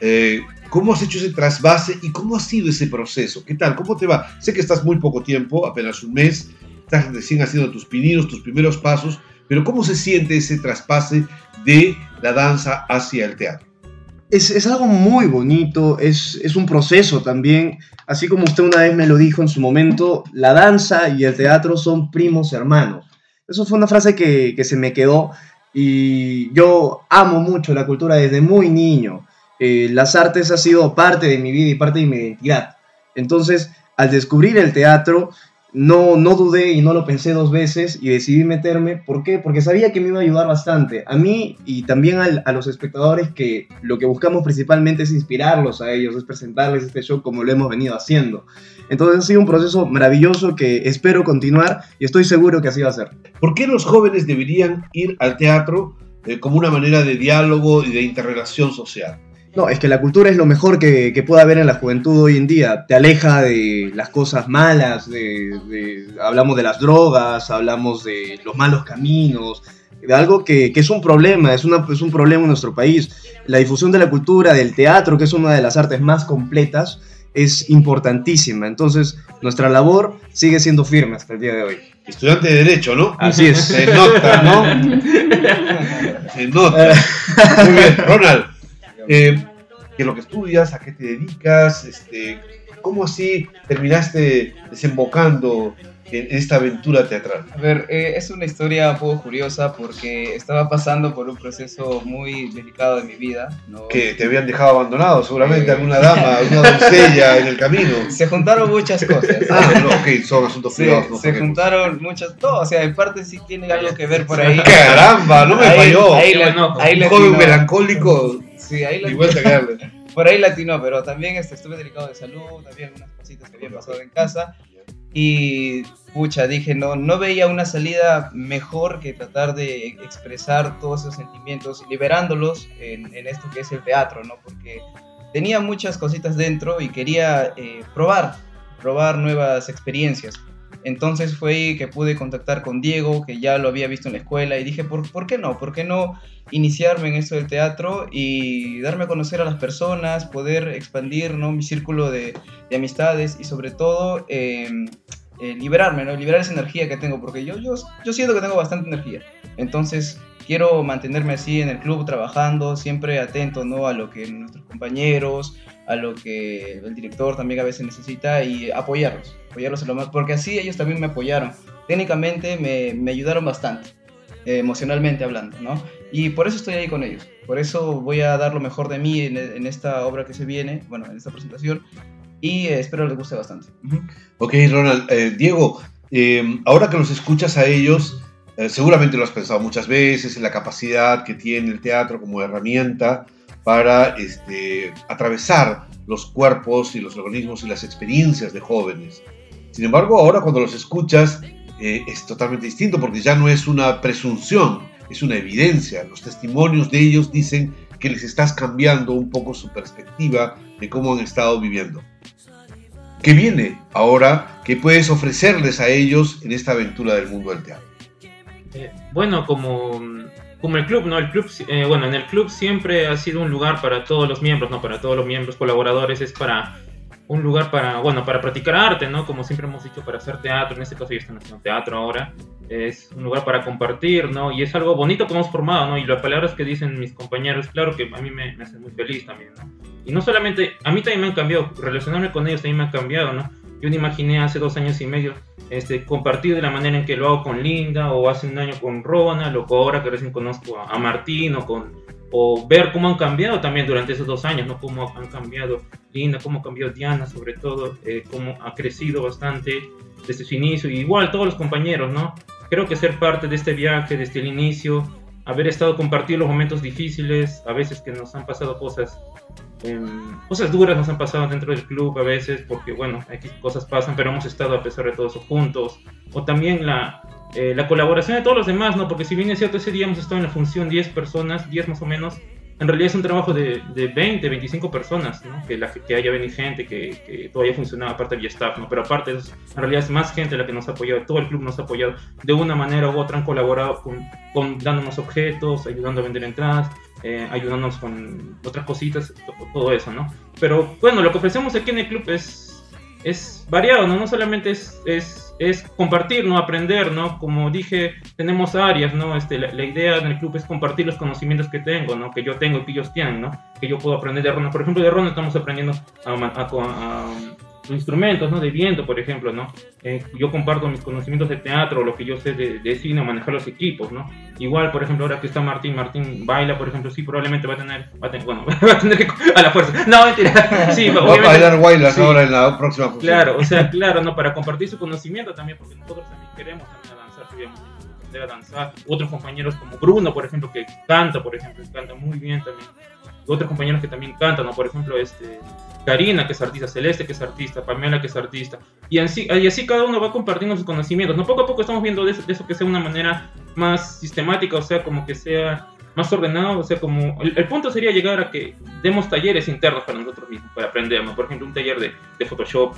[SPEAKER 11] Eh, ¿Cómo has hecho ese trasvase y cómo ha sido ese proceso? ¿Qué tal? ¿Cómo te va? Sé que estás muy poco tiempo, apenas un mes, estás recién haciendo tus pininos, tus primeros pasos, pero ¿cómo se siente ese traspase de la danza hacia el teatro?
[SPEAKER 13] Es, es algo muy bonito, es, es un proceso también. Así como usted una vez me lo dijo en su momento, la danza y el teatro son primos hermanos. Eso fue una frase que, que se me quedó y yo amo mucho la cultura desde muy niño. Eh, las artes ha sido parte de mi vida y parte de mi identidad. Entonces, al descubrir el teatro, no, no dudé y no lo pensé dos veces y decidí meterme. ¿Por qué? Porque sabía que me iba a ayudar bastante. A mí y también a los espectadores que lo que buscamos principalmente es inspirarlos a ellos, es presentarles este show como lo hemos venido haciendo. Entonces ha sido un proceso maravilloso que espero continuar y estoy seguro que así va a ser.
[SPEAKER 11] ¿Por qué los jóvenes deberían ir al teatro eh, como una manera de diálogo y de interrelación social?
[SPEAKER 13] No, es que la cultura es lo mejor que, que puede haber en la juventud hoy en día. Te aleja de las cosas malas, de, de- hablamos de las drogas, hablamos de los malos caminos, de algo que, que es un problema, es, una, es un problema en nuestro país. La difusión de la cultura, del teatro, que es una de las artes más completas, es importantísima. Entonces, nuestra labor sigue siendo firme hasta el día de hoy.
[SPEAKER 11] Estudiante de Derecho, ¿no?
[SPEAKER 13] Así es.
[SPEAKER 11] Se nota, ¿no? Se nota. Muy bien, Ronald. Eh, ¿Qué es lo que estudias? ¿A qué te dedicas? Este, ¿Cómo así terminaste desembocando en esta aventura teatral?
[SPEAKER 10] A ver, eh, es una historia un poco curiosa porque estaba pasando por un proceso muy delicado de mi vida. ¿no?
[SPEAKER 11] Que te habían dejado abandonado, seguramente
[SPEAKER 10] Eh.
[SPEAKER 11] alguna dama, alguna doncella en el camino.
[SPEAKER 10] Se juntaron muchas cosas.
[SPEAKER 11] Ah, no, ok, son asuntos
[SPEAKER 10] Se,
[SPEAKER 11] privados. no
[SPEAKER 10] se
[SPEAKER 11] sabemos.
[SPEAKER 10] juntaron muchas, no, o sea, en parte sí tiene algo que ver por ahí.
[SPEAKER 11] Caramba, no me
[SPEAKER 10] Ahí-
[SPEAKER 11] falló.
[SPEAKER 10] ahí
[SPEAKER 11] bueno.
[SPEAKER 10] ahí
[SPEAKER 11] Un joven melancólico.
[SPEAKER 10] Sí, ahí
[SPEAKER 11] Y vuelta a caerle.
[SPEAKER 10] Por ahí latino, pero también este, estuve delicado de salud, había algunas cositas que habían pasado en casa. Y, pucha, dije, no, no veía una salida mejor que tratar de expresar todos esos sentimientos, liberándolos en, en esto que es el teatro, ¿no? Porque tenía muchas cositas dentro y quería eh, probar, probar nuevas experiencias. Entonces fue que pude contactar con Diego, que ya lo había visto en la escuela, y dije, ¿por, ¿por qué no? ¿Por qué no iniciarme en esto del teatro y darme a conocer a las personas, poder expandir ¿no? mi círculo de, de amistades y sobre todo eh, eh, liberarme, ¿no? Liberar esa energía que tengo, porque yo, yo, yo siento que tengo bastante energía. Entonces, quiero mantenerme así en el club, trabajando, siempre atento, ¿no? A lo que nuestros compañeros, a lo que el director también a veces necesita y apoyarlos, apoyarlos en lo más, porque así ellos también me apoyaron. Técnicamente me, me ayudaron bastante, eh, emocionalmente hablando, ¿no? Y por eso estoy ahí con ellos. Por eso voy a dar lo mejor de mí en, en esta obra que se viene, bueno, en esta presentación. Y espero les guste bastante.
[SPEAKER 11] Ok, Ronald. Eh, Diego, eh, ahora que los escuchas a ellos, eh, seguramente lo has pensado muchas veces en la capacidad que tiene el teatro como herramienta para este, atravesar los cuerpos y los organismos y las experiencias de jóvenes. Sin embargo, ahora cuando los escuchas eh, es totalmente distinto porque ya no es una presunción, es una evidencia. Los testimonios de ellos dicen que les estás cambiando un poco su perspectiva de cómo han estado viviendo. ¿Qué viene ahora que puedes ofrecerles a ellos en esta aventura del mundo del teatro?
[SPEAKER 14] Eh, bueno, como, como el club, ¿no? El club, eh, bueno, en el club siempre ha sido un lugar para todos los miembros, ¿no? Para todos los miembros colaboradores, es para un lugar para, bueno, para practicar arte, ¿no? Como siempre hemos dicho, para hacer teatro, en este caso ya están haciendo teatro ahora, es un lugar para compartir, ¿no? Y es algo bonito que hemos formado, ¿no? Y las palabras que dicen mis compañeros, claro que a mí me, me hacen muy feliz también, ¿no? Y no solamente, a mí también me han cambiado, relacionarme con ellos también me han cambiado, ¿no? Yo me imaginé hace dos años y medio este, compartir de la manera en que lo hago con Linda, o hace un año con Ronald, o ahora que recién conozco a, a Martín, o con, o ver cómo han cambiado también durante esos dos años, ¿no? Cómo han cambiado Linda, cómo cambió Diana, sobre todo, eh, cómo ha crecido bastante desde su inicio, igual todos los compañeros, ¿no? Creo que ser parte de este viaje, desde el inicio, haber estado compartiendo los momentos difíciles, a veces que nos han pasado cosas, eh, cosas duras nos han pasado dentro del club a veces, porque bueno, aquí cosas pasan, pero hemos estado a pesar de todo eso juntos, o también la, eh, la colaboración de todos los demás, ¿no? Porque si bien es cierto, ese día hemos estado en la función 10 personas, 10 más o menos, en realidad es un trabajo de, de 20, 25 personas, ¿no? Que, la, que haya venido gente, que, que todavía funcionaba, aparte había staff, ¿no? Pero aparte, es, en realidad es más gente la que nos ha apoyado, todo el club nos ha apoyado de una manera u otra, han colaborado con, con dándonos objetos, ayudando a vender entradas, eh, ayudándonos con otras cositas, todo eso, ¿no? Pero bueno, lo que ofrecemos aquí en el club es, es variado, ¿no? No solamente es, es es compartir, ¿no? Aprender, ¿no? Como dije, tenemos áreas, ¿no? Este, la, la, idea en el club es compartir los conocimientos que tengo, ¿no? Que yo tengo y que ellos tienen, ¿no? Que yo puedo aprender de Ronald. Por ejemplo, de Ronald estamos aprendiendo a, a instrumentos, ¿no? De viento, por ejemplo, ¿no? Eh, yo comparto mis conocimientos de teatro, lo que yo sé de, de, cine, manejar los equipos, ¿no? Igual, por ejemplo, ahora que está Martín, Martín baila, por ejemplo, sí, probablemente va a tener, va a tener bueno, va a tener que, a la fuerza, no, mentira, sí,
[SPEAKER 11] va a bailar bailas sí. ahora en la próxima función.
[SPEAKER 14] Claro, o sea, claro, ¿no? Para compartir su conocimiento también, porque nosotros también queremos también avanzar, aprender a danzar, otros compañeros como Bruno, por ejemplo, que canta, por ejemplo, canta muy bien también, otros compañeros que también cantan, ¿no? Por ejemplo, este... Karina, que es artista, Celeste, que es artista, Pamela, que es artista. Y así, y así cada uno va compartiendo sus conocimientos. ¿no? Poco a poco estamos viendo de eso, de que sea una manera más sistemática, o sea, como que sea más ordenado, o sea, como... El, el, punto sería llegar a que demos talleres internos para nosotros mismos, para aprender, ¿no? Por ejemplo, un taller de, de Photoshop,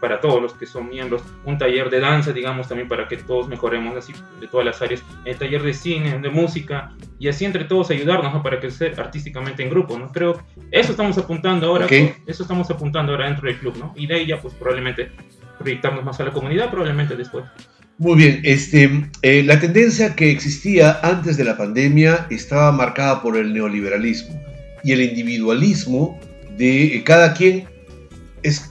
[SPEAKER 14] para todos los que son miembros, un taller de danza, digamos, también para que todos mejoremos así de todas las áreas, el taller de cine, de música, y así entre todos ayudarnos ¿no? para crecer artísticamente en grupo, ¿no? Creo eso estamos apuntando ahora, okay. eso estamos apuntando ahora dentro del club, ¿no? Y de ahí ya pues probablemente proyectarnos más a la comunidad, probablemente después.
[SPEAKER 11] Muy bien, este, eh, la tendencia que existía antes de la pandemia estaba marcada por el neoliberalismo y el individualismo de eh, cada quien es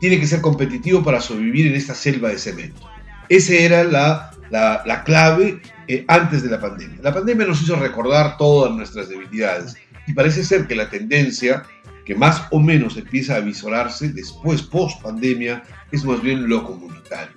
[SPEAKER 11] tiene que ser competitivo para sobrevivir en esta selva de cemento. Esa era la, la, la clave eh, antes de la pandemia. La pandemia nos hizo recordar todas nuestras debilidades y parece ser que la tendencia que más o menos empieza a visorarse después, post pandemia, es más bien lo comunitario.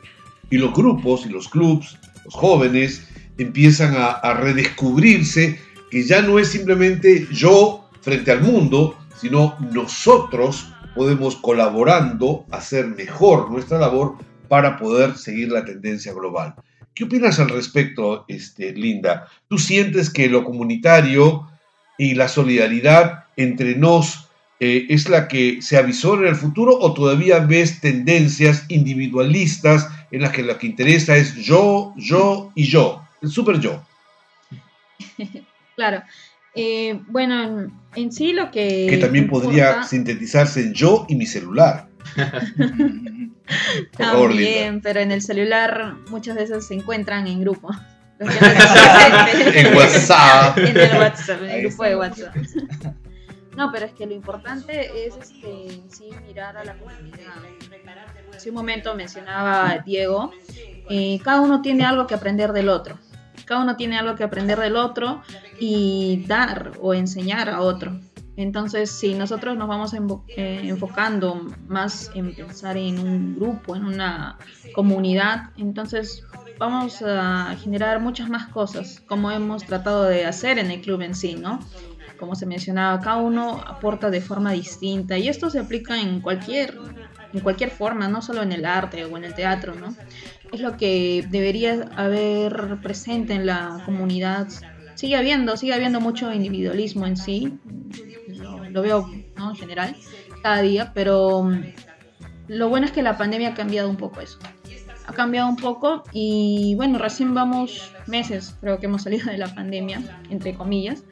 [SPEAKER 11] Y los grupos y los clubs, los jóvenes, empiezan a, a redescubrirse que ya no es simplemente yo frente al mundo, sino nosotros podemos colaborando hacer mejor nuestra labor para poder seguir la tendencia global. ¿Qué opinas al respecto, este, Linda? ¿Tú sientes que lo comunitario y la solidaridad entre nos eh, es la que se avisó en el futuro o todavía ves tendencias individualistas en las que lo que interesa es yo, yo y yo, el super yo?
[SPEAKER 12] Claro. Eh, bueno, en, sí lo que...
[SPEAKER 11] Que también importa, podría sintetizarse en yo y mi celular.
[SPEAKER 12] También, pero en el celular muchas veces se encuentran en grupo.
[SPEAKER 11] en WhatsApp.
[SPEAKER 12] En el WhatsApp, en el grupo de WhatsApp. No, pero es que lo importante es este, sí mirar a la comunidad. Hace un momento mencionaba Diego, eh, cada uno tiene algo que aprender del otro. Cada uno tiene algo que aprender del otro y dar o enseñar a otro. Entonces, si nosotros nos vamos eh, enfocando más en pensar en un grupo, en una comunidad, entonces vamos a generar muchas más cosas, como hemos tratado de hacer en el club en sí, ¿no? Como se mencionaba, cada uno aporta de forma distinta y esto se aplica en cualquier, en cualquier forma, no solo en el arte o en el teatro, ¿no? Es lo que debería haber presente en la comunidad. Sigue habiendo, sigue habiendo mucho individualismo en sí, lo veo en general cada día, pero mm, lo bueno es que la pandemia ha cambiado un poco eso. Ha cambiado un poco y bueno, recién vamos meses, creo que hemos salido de la pandemia, entre comillas,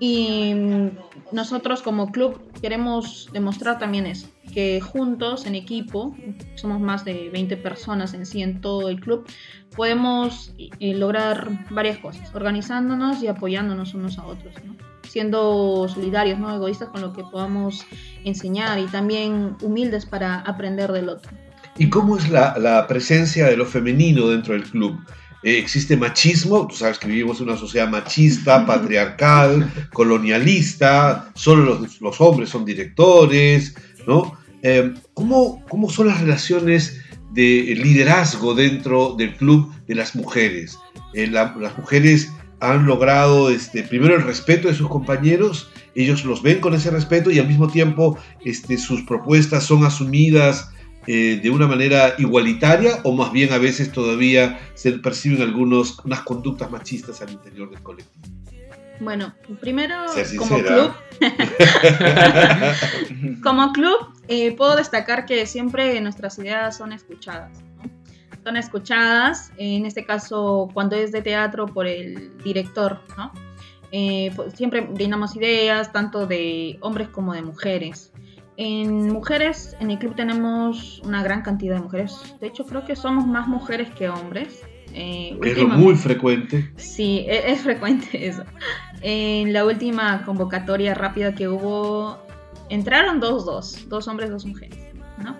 [SPEAKER 12] y mm, nosotros como club queremos demostrar también eso, que juntos, en equipo, somos más de 20 personas en sí en todo el club, podemos eh, lograr varias cosas, organizándonos y apoyándonos unos a otros. ¿no? siendo solidarios, no egoístas con lo que podamos enseñar y también humildes para aprender del otro.
[SPEAKER 11] ¿Y cómo es la, presencia de lo femenino dentro del club? Eh, ¿Existe machismo? Tú sabes que vivimos en una sociedad machista, patriarcal, colonialista, solo los, hombres son directores, ¿no? Eh, ¿cómo, ¿Cómo son las relaciones de liderazgo dentro del club de las mujeres? Eh, las mujeres han logrado este, primero el respeto de sus compañeros, ellos los ven con ese respeto y al mismo tiempo este, sus propuestas son asumidas eh, de una manera igualitaria o más bien a veces todavía se perciben algunas unas conductas machistas al interior del colectivo.
[SPEAKER 12] Bueno, primero como club, como club eh, puedo destacar que siempre nuestras ideas son escuchadas son escuchadas, en este caso cuando es de teatro por el director, ¿no? Eh, pues, siempre brindamos ideas tanto de hombres como de mujeres. En mujeres, en el club tenemos una gran cantidad de mujeres. De hecho, creo que somos más mujeres que hombres.
[SPEAKER 11] Eh, es muy frecuente.
[SPEAKER 12] Sí, es, es, frecuente eso. En la última convocatoria rápida que hubo, entraron dos, dos, dos hombres, dos mujeres, ¿no?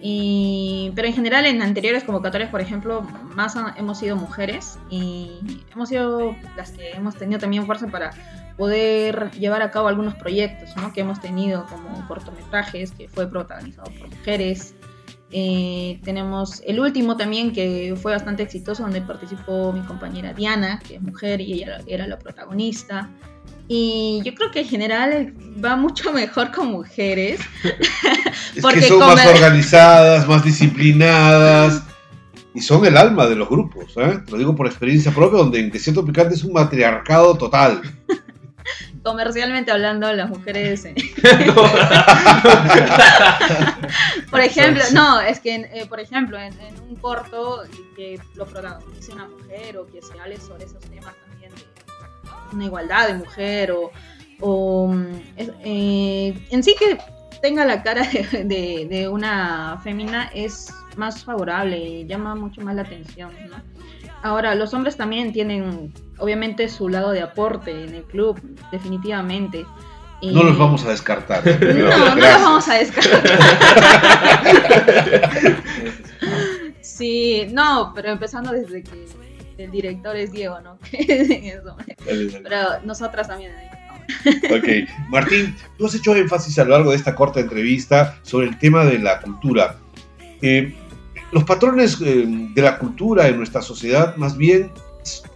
[SPEAKER 12] pero en general en anteriores convocatorias, por ejemplo, más hemos sido mujeres y hemos sido las que hemos tenido también fuerza para poder llevar a cabo algunos proyectos ¿no? que hemos tenido como cortometrajes que fue protagonizado por mujeres. Eh, tenemos el último también que fue bastante exitoso donde participó mi compañera Diana, que es mujer y ella era la protagonista. Y yo creo que en general va mucho mejor con mujeres.
[SPEAKER 11] es porque que son más organizadas, más disciplinadas. Y son el alma de los grupos, ¿eh? Lo digo por experiencia propia, donde en Desierto Picante es un matriarcado total.
[SPEAKER 12] Comercialmente hablando, las mujeres... Eh, por ejemplo, no, es que, eh, por ejemplo, en, en, un corto que lo protagonice una mujer o que se hable sobre esos temas una igualdad de mujer o, mm, eh, en sí que tenga la cara de, una fémina es más favorable y llama mucho más la atención. Ahora, los hombres también tienen obviamente su lado de aporte en el club, definitivamente.
[SPEAKER 11] no los vamos a descartar.
[SPEAKER 12] No, no los vamos a descartar. sí, no, pero empezando desde que el director es Diego, ¿no? Pero nosotras también.
[SPEAKER 11] Ok, Martín, tú has hecho énfasis a lo largo de esta corta entrevista sobre el tema de la cultura. Eh, los patrones eh, de la cultura en nuestra sociedad más bien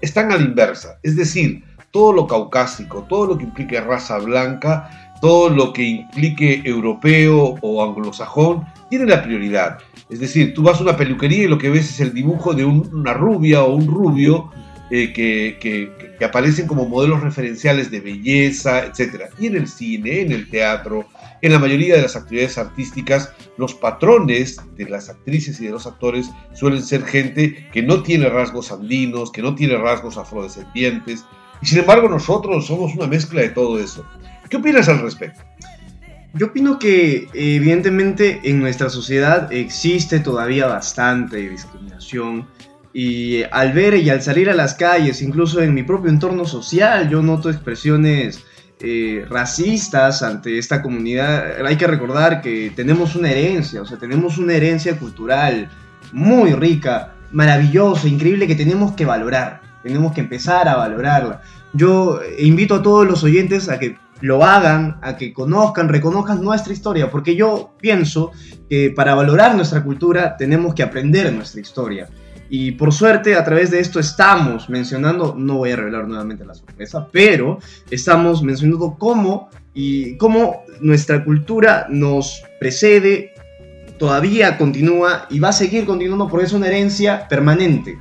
[SPEAKER 11] están a la inversa, es decir, todo lo caucásico, todo lo que implique raza blanca, todo lo que implique europeo o anglosajón, tiene la prioridad. Es decir, tú vas a una peluquería y lo que ves es el dibujo de una rubia o un rubio eh, que, que, aparecen como modelos referenciales de belleza, etc. Y en el cine, en el teatro, en la mayoría de las actividades artísticas, los patrones de las actrices y de los actores suelen ser gente que no tiene rasgos andinos, que no tiene rasgos afrodescendientes. Y sin embargo nosotros somos una mezcla de todo eso. ¿Qué opinas al respecto?
[SPEAKER 13] Yo opino que evidentemente en nuestra sociedad existe todavía bastante discriminación y al ver y al salir a las calles, incluso en mi propio entorno social, yo noto expresiones eh, racistas ante esta comunidad. Hay que recordar que tenemos una herencia, o sea, tenemos una herencia cultural muy rica, maravillosa, increíble que tenemos que valorar, tenemos que empezar a valorarla. Yo invito a todos los oyentes a que lo hagan, a que conozcan, reconozcan nuestra historia, porque yo pienso que para valorar nuestra cultura tenemos que aprender nuestra historia. Y por suerte, a través de esto estamos mencionando, no voy a revelar nuevamente la sorpresa, pero estamos mencionando cómo y cómo nuestra cultura nos precede, todavía continúa y va a seguir continuando porque es una herencia permanente.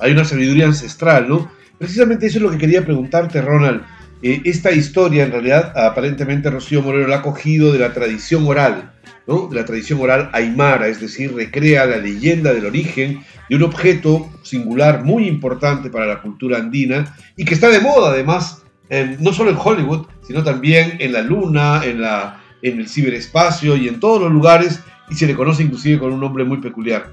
[SPEAKER 11] Hay una sabiduría ancestral, ¿no? Precisamente eso es lo que quería preguntarte, Ronald. Eh, esta historia, en realidad, aparentemente Rocío Moreno la ha cogido de la tradición oral de la tradición oral aymara, es decir, recrea la leyenda del origen de un objeto singular muy importante para la cultura andina y que está de moda además, no solo en Hollywood, sino también en la luna, en, el ciberespacio y en todos los lugares y se le conoce inclusive con un nombre muy peculiar.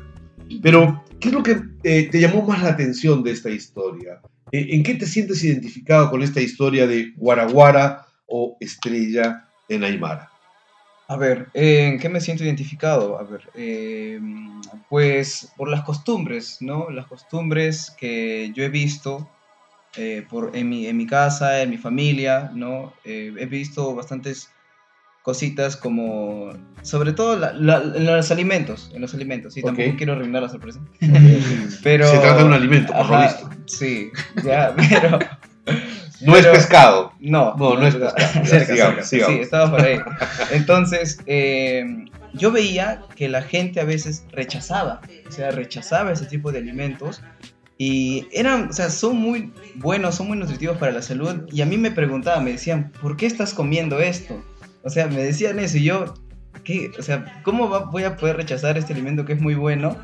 [SPEAKER 11] Pero, ¿qué es lo que eh, te llamó más la atención de esta historia? ¿En qué te sientes identificado con esta historia de Guaraguara o Estrella en Aymara?
[SPEAKER 10] A ver, ¿en qué me siento identificado? A ver, eh, pues por las costumbres, ¿no? Las costumbres que yo he visto eh, por, en, mi, en mi casa, en mi familia, ¿no? Eh, he visto bastantes cositas como, sobre todo en los alimentos, en los alimentos, sí, tampoco quiero arruinar la sorpresa.
[SPEAKER 11] pero, Se trata de un alimento, por lo visto.
[SPEAKER 10] Sí, ya, pero...
[SPEAKER 11] No es pescado.
[SPEAKER 10] No,
[SPEAKER 11] no, no, es pescado.
[SPEAKER 10] Sí, estaba por ahí. Entonces, eh, yo veía que la gente a veces rechazaba, o sea, rechazaba ese tipo de alimentos y eran, o sea, son muy buenos, son muy nutritivos para la salud y a mí me preguntaban, me decían, ¿por qué estás comiendo esto? O sea, me decían eso y yo, ¿qué? O sea, ¿cómo voy a poder rechazar este alimento que es muy bueno?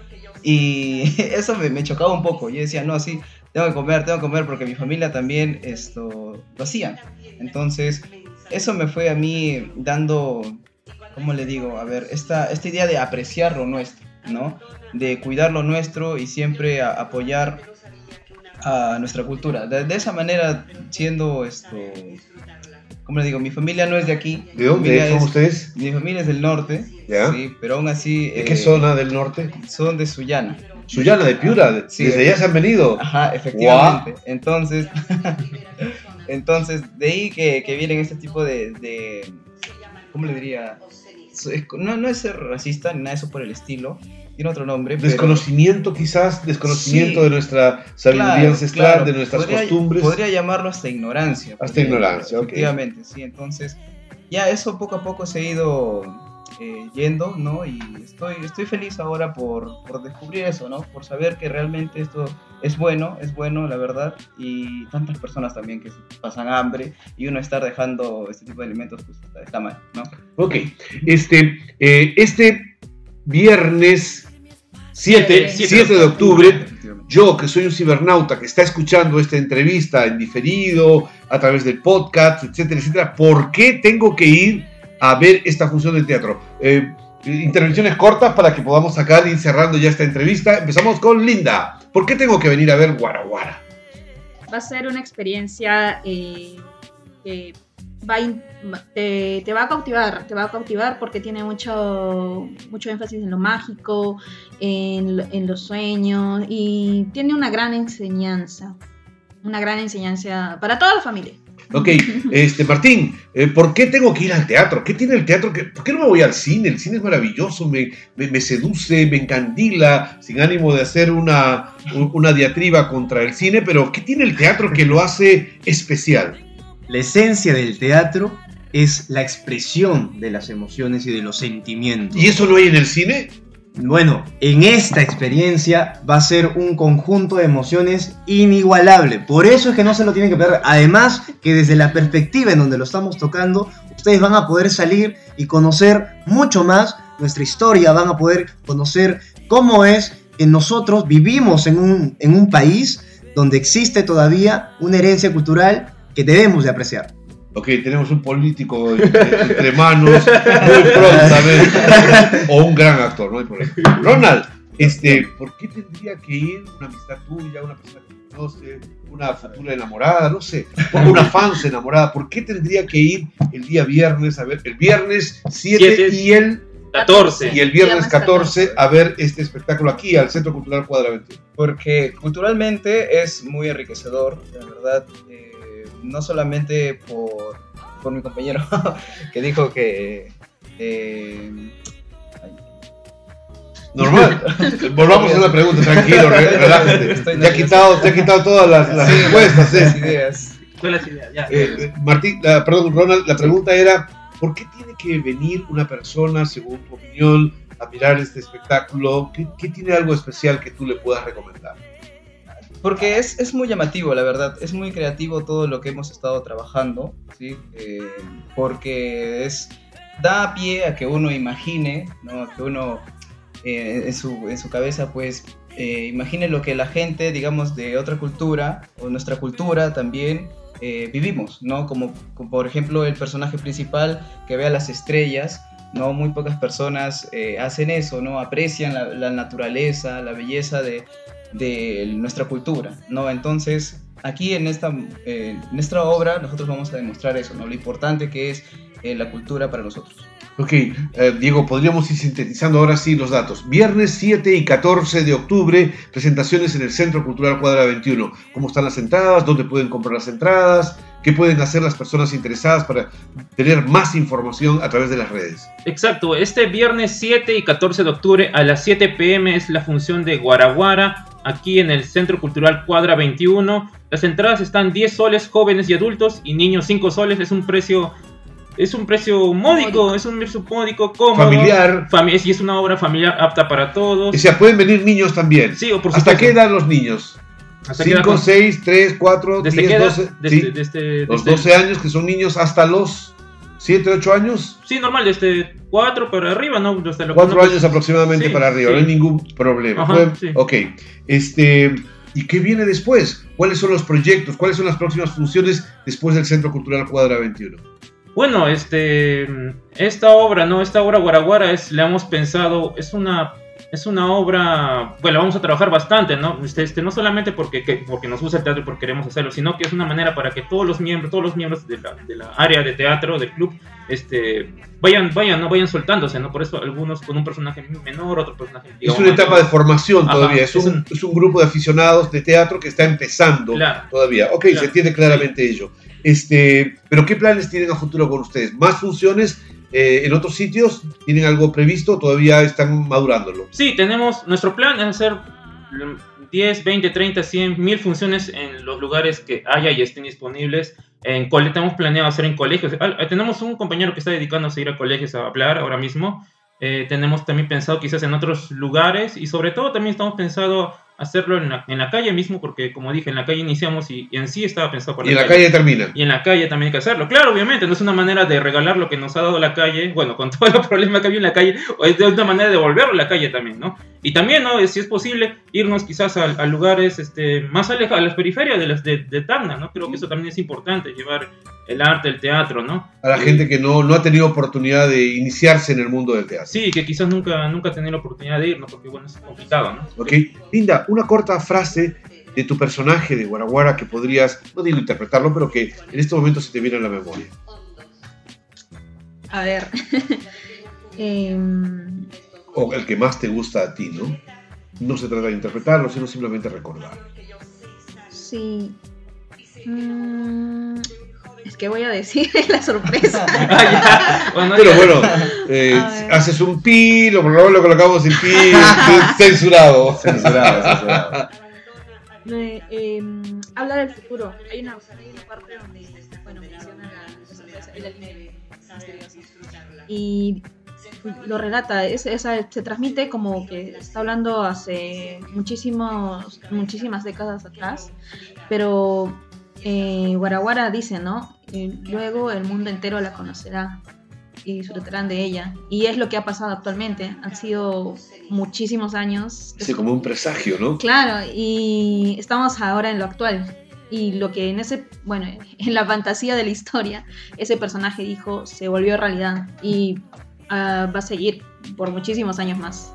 [SPEAKER 10] Y eso me, me chocaba un poco. Yo decía, no, sí, tengo que comer, tengo que comer porque mi familia también esto lo hacían. Entonces, eso me fue a mí dando, ¿cómo le digo? A ver, esta, esta idea de apreciar lo nuestro, ¿no? De cuidar lo nuestro y siempre apoyar a nuestra cultura. De, esa manera, siendo esto, ¿cómo le digo? Mi familia no es de aquí.
[SPEAKER 11] ¿De dónde
[SPEAKER 10] son
[SPEAKER 11] ustedes?
[SPEAKER 10] Mi familia es del norte.
[SPEAKER 11] ¿Ya?
[SPEAKER 10] Sí, pero aún así...
[SPEAKER 11] ¿De qué eh, zona del norte?
[SPEAKER 10] Son de Sullana.
[SPEAKER 11] Suyana de Piura, sí, desde allá se han venido.
[SPEAKER 10] Ajá, efectivamente. Entonces, entonces, de ahí que, que vienen este tipo de, de, ¿cómo le diría? No, no es ser racista ni nada de eso por el estilo, tiene otro nombre.
[SPEAKER 11] Desconocimiento quizás, desconocimiento de nuestra sabiduría ancestral, de nuestras costumbres.
[SPEAKER 10] Podría llamarlo hasta ignorancia.
[SPEAKER 11] Hasta ignorancia,
[SPEAKER 10] Efectivamente, sí. Entonces, ya eso poco a poco se ha ido eh, yendo, ¿no? Y estoy, estoy feliz ahora por, por, descubrir eso, ¿no? Por saber que realmente esto es bueno, es bueno, la verdad, y tantas personas también que pasan hambre y uno estar dejando este tipo de alimentos, pues está, mal, ¿no?
[SPEAKER 11] Ok, este, eh, este viernes 7, 7 de octubre, yo que soy un cibernauta que está escuchando esta entrevista en diferido, a través del podcast, etcétera, etcétera, ¿por qué tengo que ir a ver esta función de teatro. Eh, intervenciones cortas para que podamos sacar y cerrando ya esta entrevista. Empezamos con Linda. ¿Por qué tengo que venir a ver Guaraguara?
[SPEAKER 12] Va a ser una experiencia eh, que va te, va a cautivar, te va a cautivar porque tiene mucho, mucho énfasis en lo mágico, en, en los sueños y tiene una gran enseñanza, una gran enseñanza para toda la familia.
[SPEAKER 11] Ok, este, Martín, eh, ¿por qué tengo que ir al teatro? ¿Qué tiene el teatro? ¿Por qué no me voy al cine? El cine es maravilloso, me, me, seduce, me encandila, sin ánimo de hacer una, una diatriba contra el cine, pero ¿qué tiene el teatro que lo hace especial?
[SPEAKER 13] La esencia del teatro es la expresión de las emociones y de los sentimientos.
[SPEAKER 11] ¿Y eso no hay en el cine?
[SPEAKER 13] Bueno, en esta experiencia va a ser un conjunto de emociones inigualable. Por eso es que no se lo tienen que perder. Además, que desde la perspectiva en donde lo estamos tocando, ustedes van a poder salir y conocer mucho más nuestra historia, van a poder conocer cómo es que nosotros vivimos en un, en un país donde existe todavía una herencia cultural que debemos de apreciar.
[SPEAKER 11] Ok, tenemos un político entre, manos muy prontamente. o un gran actor, no hay problema. Ronald, este, ¿por qué tendría que ir una amistad tuya, una persona que conoce, una futura enamorada, no sé, o una fans enamorada? ¿Por qué tendría que ir el día viernes a ver, el viernes 7
[SPEAKER 14] Siete.
[SPEAKER 11] y el
[SPEAKER 14] 14.
[SPEAKER 11] y el viernes 14 a ver este espectáculo aquí al Centro Cultural Cuadra 21?
[SPEAKER 10] Porque culturalmente es muy enriquecedor, la verdad, eh, no solamente por, por mi compañero que dijo que... eh,
[SPEAKER 11] Normal. Volvamos a la pregunta, tranquilo, re- relájate.
[SPEAKER 10] Estoy
[SPEAKER 11] Te ha quitado, te ha quitado todas las, las
[SPEAKER 10] Sí,
[SPEAKER 11] respuestas.
[SPEAKER 10] las
[SPEAKER 11] ¿eh?
[SPEAKER 10] ideas.
[SPEAKER 14] Las ideas, ya.
[SPEAKER 11] Eh, Martín, la- perdón, Ronald, la pregunta era, ¿por qué tiene que venir una persona, según tu opinión, a mirar este espectáculo? ¿Qué, qué tiene algo especial que tú le puedas recomendar?
[SPEAKER 10] Porque es, es muy llamativo, la verdad. Es muy creativo todo lo que hemos estado trabajando, ¿sí? Eh, porque es, da pie a que uno imagine, ¿no? A que uno eh, en, su, en su cabeza, pues, eh, imagine lo que la gente, digamos, de otra cultura o nuestra cultura también eh, vivimos, ¿no? Como, como, por ejemplo el personaje principal que vea las estrellas, ¿no? Muy pocas personas eh, hacen eso, ¿no? Aprecian la, la naturaleza, la belleza de, de nuestra cultura, ¿no? Entonces, aquí en esta, eh, en esta obra nosotros vamos a demostrar eso, ¿no? Lo importante que es eh, la cultura para nosotros.
[SPEAKER 11] Ok, eh, Diego, podríamos ir sintetizando ahora sí los datos. Viernes 7 y 14 de octubre, presentaciones en el Centro Cultural Cuadra 21. ¿Cómo están las entradas? ¿Dónde pueden comprar las entradas? ¿Qué pueden hacer las personas interesadas para tener más información a través de las redes?
[SPEAKER 14] Exacto, este viernes 7 y 14 de octubre a las 7 pm es la función de Guaraguara aquí en el Centro Cultural Cuadra 21. Las entradas están 10 soles jóvenes y adultos y niños 5 soles. Es un precio es un precio módico, es un precio módico, cómodo.
[SPEAKER 11] Familiar.
[SPEAKER 14] Fami y es una obra familiar apta para todos.
[SPEAKER 11] O sea, pueden venir niños también.
[SPEAKER 14] Sí, o por
[SPEAKER 11] ¿Hasta qué edad los niños?
[SPEAKER 14] ¿Hasta qué edad
[SPEAKER 11] 5,
[SPEAKER 14] con-
[SPEAKER 11] 6, 3, 4,
[SPEAKER 14] ¿Desde
[SPEAKER 11] 10,
[SPEAKER 14] qué edad?
[SPEAKER 11] 12.
[SPEAKER 14] Desde-
[SPEAKER 11] sí.
[SPEAKER 14] desde-
[SPEAKER 11] los
[SPEAKER 14] desde-
[SPEAKER 11] 12 años, que son niños, hasta los 7, 8 años.
[SPEAKER 14] Sí, normal, desde 4 para arriba, ¿no? Desde lo que
[SPEAKER 11] 4
[SPEAKER 14] uno-
[SPEAKER 11] años aproximadamente
[SPEAKER 14] Sí,
[SPEAKER 11] para arriba,
[SPEAKER 14] sí.
[SPEAKER 11] no hay ningún problema.
[SPEAKER 14] Ajá, sí.
[SPEAKER 11] Ok, este, ¿y qué viene después? ¿Cuáles son los proyectos? ¿Cuáles son las próximas funciones después del Centro Cultural Cuadra 21?
[SPEAKER 14] Bueno, este, esta obra, ¿no? Esta obra Guaraguara es, le hemos pensado, es una, es una obra, bueno, la vamos a trabajar bastante, ¿no? Este, este, no solamente porque, que- porque nos gusta el teatro y porque queremos hacerlo, sino que es una manera para que todos los miembros, todos los miembros de la, de la área de teatro, del club, este, vayan, vayan, no vayan soltándose, ¿no? Por eso algunos con un personaje menor, otro personaje.
[SPEAKER 11] Es una etapa de formación
[SPEAKER 14] Ajá,
[SPEAKER 11] todavía, es,
[SPEAKER 14] es
[SPEAKER 11] un, es un grupo de aficionados de teatro que está empezando
[SPEAKER 14] Claro.
[SPEAKER 11] todavía. Ok,
[SPEAKER 14] Claro.
[SPEAKER 11] se entiende claramente ello. Este, pero ¿qué planes tienen a futuro con ustedes? ¿Más funciones eh, en otros sitios? ¿Tienen algo previsto? ¿Todavía están madurándolo?
[SPEAKER 14] Sí, tenemos, nuestro plan es hacer mm, 10, 20, 30, 100, mil funciones en los lugares que haya y estén disponibles. En cole, tenemos planeado hacer en colegios. Ah, eh, tenemos un compañero que está dedicándose a ir a colegios a hablar ahora mismo. Eh, tenemos también pensado quizás en otros lugares y sobre todo también estamos pensado hacerlo en la, en la calle mismo porque como dije, en la calle iniciamos y, y en sí estaba pensado para
[SPEAKER 11] Y en la calle termina.
[SPEAKER 14] y en la calle también hay que hacerlo. Claro, obviamente, no es una manera de regalar lo que nos ha dado la calle, bueno, con todo el problema que había en la calle, o es de una manera de devolverlo a la calle también, ¿no? Y también, ¿no? Si es posible, irnos quizás a, a lugares este, más alejados, a las periferias de, las, de, de Tacna, ¿no? Creo que eso también es importante, llevar el arte, el teatro, ¿no?
[SPEAKER 11] A la gente que no, no ha tenido oportunidad de iniciarse en el mundo del teatro.
[SPEAKER 14] Sí, que quizás nunca, nunca ha tenido la oportunidad de ir, ¿no? Porque, bueno, es complicado, ¿no?
[SPEAKER 11] ¿Ok? Linda, una corta frase de tu personaje de Guaraguara que podrías, no digo interpretarlo, pero que en este momento se te viene a la memoria.
[SPEAKER 12] A ver. Em,
[SPEAKER 11] O el que más te gusta a ti, ¿no? No se trata de interpretarlo, sino simplemente recordar.
[SPEAKER 12] sí. Mm, es que voy a decir la sorpresa.
[SPEAKER 11] Pero bueno, eh, haces un pi, lo, lo colocamos en pi, censurado.
[SPEAKER 10] Censurado, censurado.
[SPEAKER 12] Eh, em, habla del futuro. Hay una, hay una parte donde bueno, menciona la, la sorpresa y lo relata, es, se transmite como que está hablando hace muchísimos, muchísimas décadas atrás, pero eh, Guaraguara dice, ¿no? Eh, luego el mundo entero la conocerá y disfrutarán de ella. Y es lo que ha pasado actualmente. Han sido muchísimos años
[SPEAKER 11] Sí, como un presagio, ¿no?
[SPEAKER 12] Claro, y estamos ahora en lo actual. y lo que en ese, bueno, en la fantasía de la historia, ese personaje dijo, se volvió realidad y ah, va a seguir por muchísimos años más.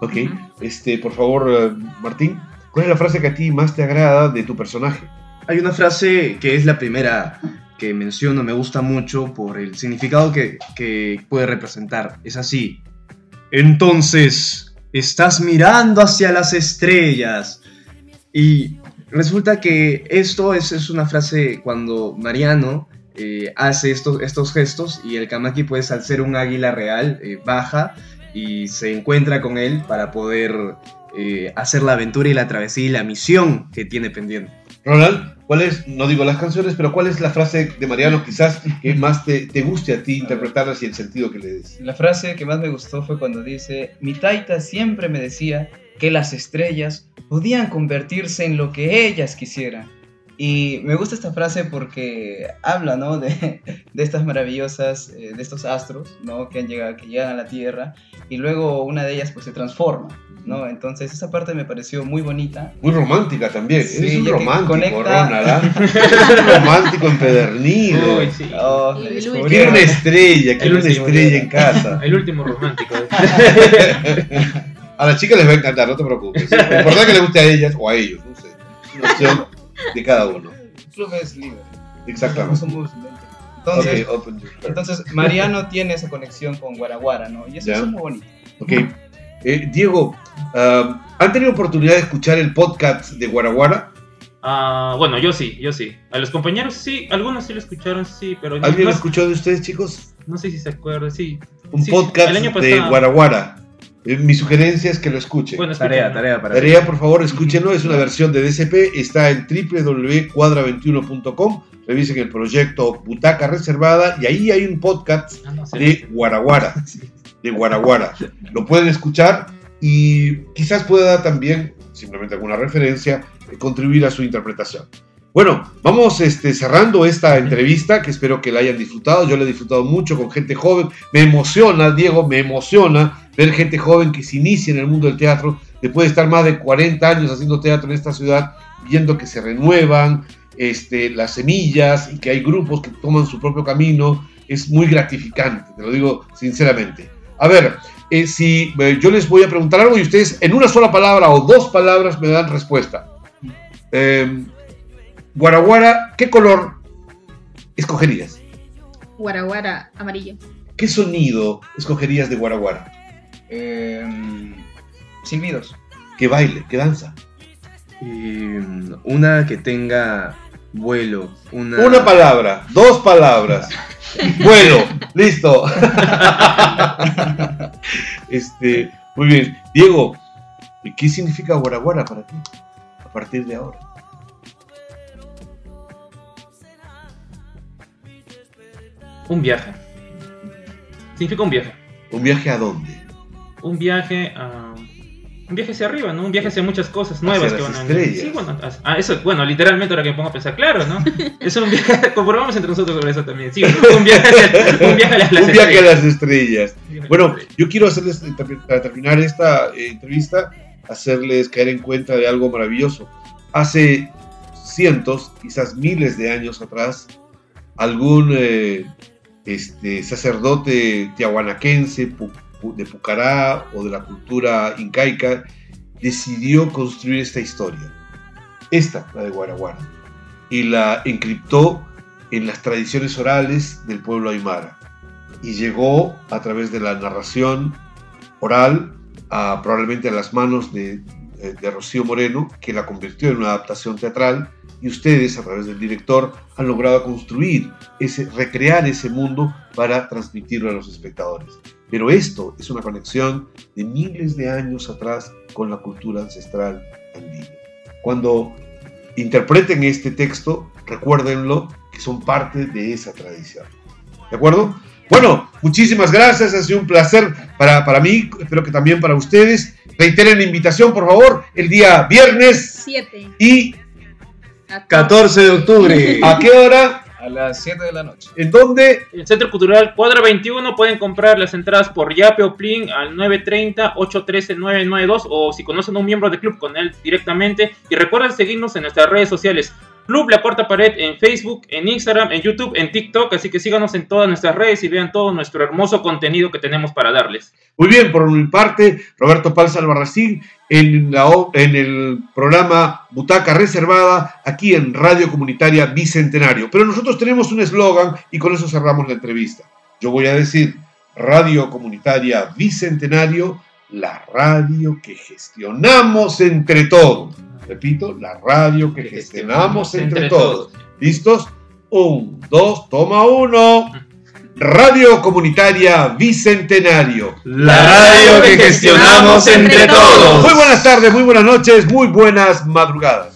[SPEAKER 11] Ok, este, por favor, eh, Martín, ¿cuál es la frase que a ti más te agrada de tu personaje?
[SPEAKER 13] Hay una frase que es la primera que menciono, me gusta mucho por el significado que, que puede representar. Es así. Entonces, estás mirando hacia las estrellas. Y resulta que esto es, es una frase cuando Mariano eh, hace estos, estos gestos y el Kamaki, pues al ser un águila real, eh, baja y se encuentra con él para poder eh, hacer la aventura y la travesía y la misión que tiene pendiente.
[SPEAKER 11] Ronald, ¿cuál es, no digo las canciones, pero cuál es la frase de Mariano quizás que más te, te guste a ti interpretarlas y el sentido que le des?
[SPEAKER 10] La frase que más me gustó fue cuando dice, mi taita siempre me decía que las estrellas podían convertirse en lo que ellas quisieran. Y me gusta esta frase porque habla, ¿no? De, de estas maravillosas, eh, de estos astros, ¿no? Que, han llegado, que llegan a la Tierra y luego una de ellas pues se transforma, ¿no? Entonces esa parte me pareció muy bonita.
[SPEAKER 11] Muy romántica también.
[SPEAKER 10] Sí,
[SPEAKER 11] Eres un romántico,
[SPEAKER 10] conecta-
[SPEAKER 11] Ronald. Eres un romántico empedernido.
[SPEAKER 14] Uy, sí.
[SPEAKER 10] Oh,
[SPEAKER 11] Quiero una estrella, quiero una estrella en casa.
[SPEAKER 14] El último romántico.
[SPEAKER 11] A las chicas les va a encantar, no te preocupes. Lo importante es que les guste a ellas o a ellos, no sé. Es una opción de cada uno.
[SPEAKER 10] El club es libre.
[SPEAKER 11] Exactamente.
[SPEAKER 10] No somos lentes. Entonces,
[SPEAKER 11] Ok, open your heart.
[SPEAKER 10] entonces Mariano tiene esa conexión con Guaraguara, ¿no? Y eso, es muy bonito.
[SPEAKER 11] Ok. Eh, Diego, ah, ¿han tenido oportunidad de escuchar el podcast de Guaraguara?
[SPEAKER 14] Ah, bueno, yo sí, yo sí. A los compañeros sí, algunos sí lo escucharon, sí, pero no,
[SPEAKER 11] ¿Alguien
[SPEAKER 14] no,
[SPEAKER 11] lo escuchó de ustedes, chicos?
[SPEAKER 14] no sé si se acuerdan, sí.
[SPEAKER 11] Un
[SPEAKER 14] Sí,
[SPEAKER 11] podcast
[SPEAKER 14] el año
[SPEAKER 11] de. Guaraguara. Eh, mi sugerencia es que lo escuchen.
[SPEAKER 14] Bueno,
[SPEAKER 13] Tarea, tarea para
[SPEAKER 11] Tarea, por favor, escúchenlo. Es una versión de DCP. Está en www.cuadra21.com. Revisen el proyecto Butaca Reservada y ahí hay un podcast
[SPEAKER 14] Ah, no
[SPEAKER 11] de Guaraguara. De Guaraguara. Lo pueden escuchar y quizás pueda también, simplemente alguna referencia, eh, contribuir a su interpretación. Bueno, vamos este, cerrando esta entrevista que espero que la hayan disfrutado. Yo la he disfrutado mucho con gente joven. Me emociona, Diego, me emociona ver gente joven que se inicia en el mundo del teatro después de estar más de 40 años haciendo teatro en esta ciudad, viendo que se renuevan este, las semillas y que hay grupos que toman su propio camino. Es muy gratificante, te lo digo sinceramente. A ver, eh, si eh, yo les voy a preguntar algo y ustedes en una sola palabra o dos palabras me dan respuesta. Eh, Guaraguara, ¿qué color escogerías?
[SPEAKER 12] Guaraguara, amarillo.
[SPEAKER 11] ¿Qué sonido escogerías de Guaraguara?
[SPEAKER 10] Eh, silbidos.
[SPEAKER 11] ¿Qué baile? ¿Qué danza?
[SPEAKER 13] Y, mm, una que tenga vuelo. Una,
[SPEAKER 11] Una palabra, dos palabras. Vuelo, listo. este, muy bien. Diego, ¿qué significa Guaraguara para ti a partir de ahora?
[SPEAKER 14] Un viaje. Significa un viaje.
[SPEAKER 11] ¿Un viaje a dónde?
[SPEAKER 14] Un viaje a. Un viaje hacia arriba, ¿no? Un viaje hacia muchas cosas nuevas
[SPEAKER 11] Hacia
[SPEAKER 14] que van a venir.
[SPEAKER 11] estrellas.
[SPEAKER 14] Sí, bueno, hacia- ah, eso, bueno, literalmente ahora que me pongo a pensar, claro, ¿no? Es un viaje, comprobamos entre nosotros sobre eso también. Sí, un viaje, hacia- un viaje a las, las
[SPEAKER 11] un viaje a
[SPEAKER 14] estrellas.
[SPEAKER 11] las estrellas. Bueno, yo quiero hacerles, eh, para terminar esta eh, entrevista, hacerles caer en cuenta de algo maravilloso. Hace cientos, quizás miles de años atrás, algún eh, este, sacerdote tiahuanaquense de Pucará o de la cultura incaica decidió construir esta historia. Esta, la de Guaraguara. Y la encriptó en las tradiciones orales del pueblo aymara y llegó a través de la narración oral probablemente a las manos de, de Rocío Moreno, que la convirtió en una adaptación teatral, y ustedes a través del director han logrado construir, ese, recrear ese mundo para transmitirlo a los espectadores. Pero esto es una conexión de miles de años atrás con la cultura ancestral andina. Cuando interpreten este texto, recuérdenlo que son parte de esa tradición. ¿De acuerdo? Bueno, muchísimas gracias, ha sido un placer para, para mí, espero que también para ustedes. Reiteren la invitación, por favor, el día viernes
[SPEAKER 12] 7.
[SPEAKER 11] y
[SPEAKER 13] 14 de octubre.
[SPEAKER 11] ¿a qué hora?
[SPEAKER 10] A las 7 de la noche.
[SPEAKER 11] ¿En dónde?
[SPEAKER 14] El Centro Cultural Cuadra 21 pueden comprar las entradas por Yape o Plin al 930-813-992 o si conocen a un miembro del club con él directamente. Y recuerden seguirnos en nuestras redes sociales Club La Cuarta Pared en Facebook, en Instagram, en YouTube, en TikTok. Así que síganos en todas nuestras redes y vean todo nuestro hermoso contenido que tenemos para darles.
[SPEAKER 11] Muy bien, por mi parte, Roberto Palza Albarracín en, la, en el programa Butaca Reservada, aquí en Radio Comunitaria Bicentenario. Pero nosotros tenemos un eslogan y con eso cerramos la entrevista. Yo voy a decir Radio Comunitaria Bicentenario, la radio que gestionamos entre todos. Repito, la radio que gestionamos entre todos. ¿Listos? Un, dos, toma uno. Radio Comunitaria Bicentenario.
[SPEAKER 13] La radio que gestionamos entre todos.
[SPEAKER 11] Muy buenas tardes, muy buenas noches, muy buenas madrugadas.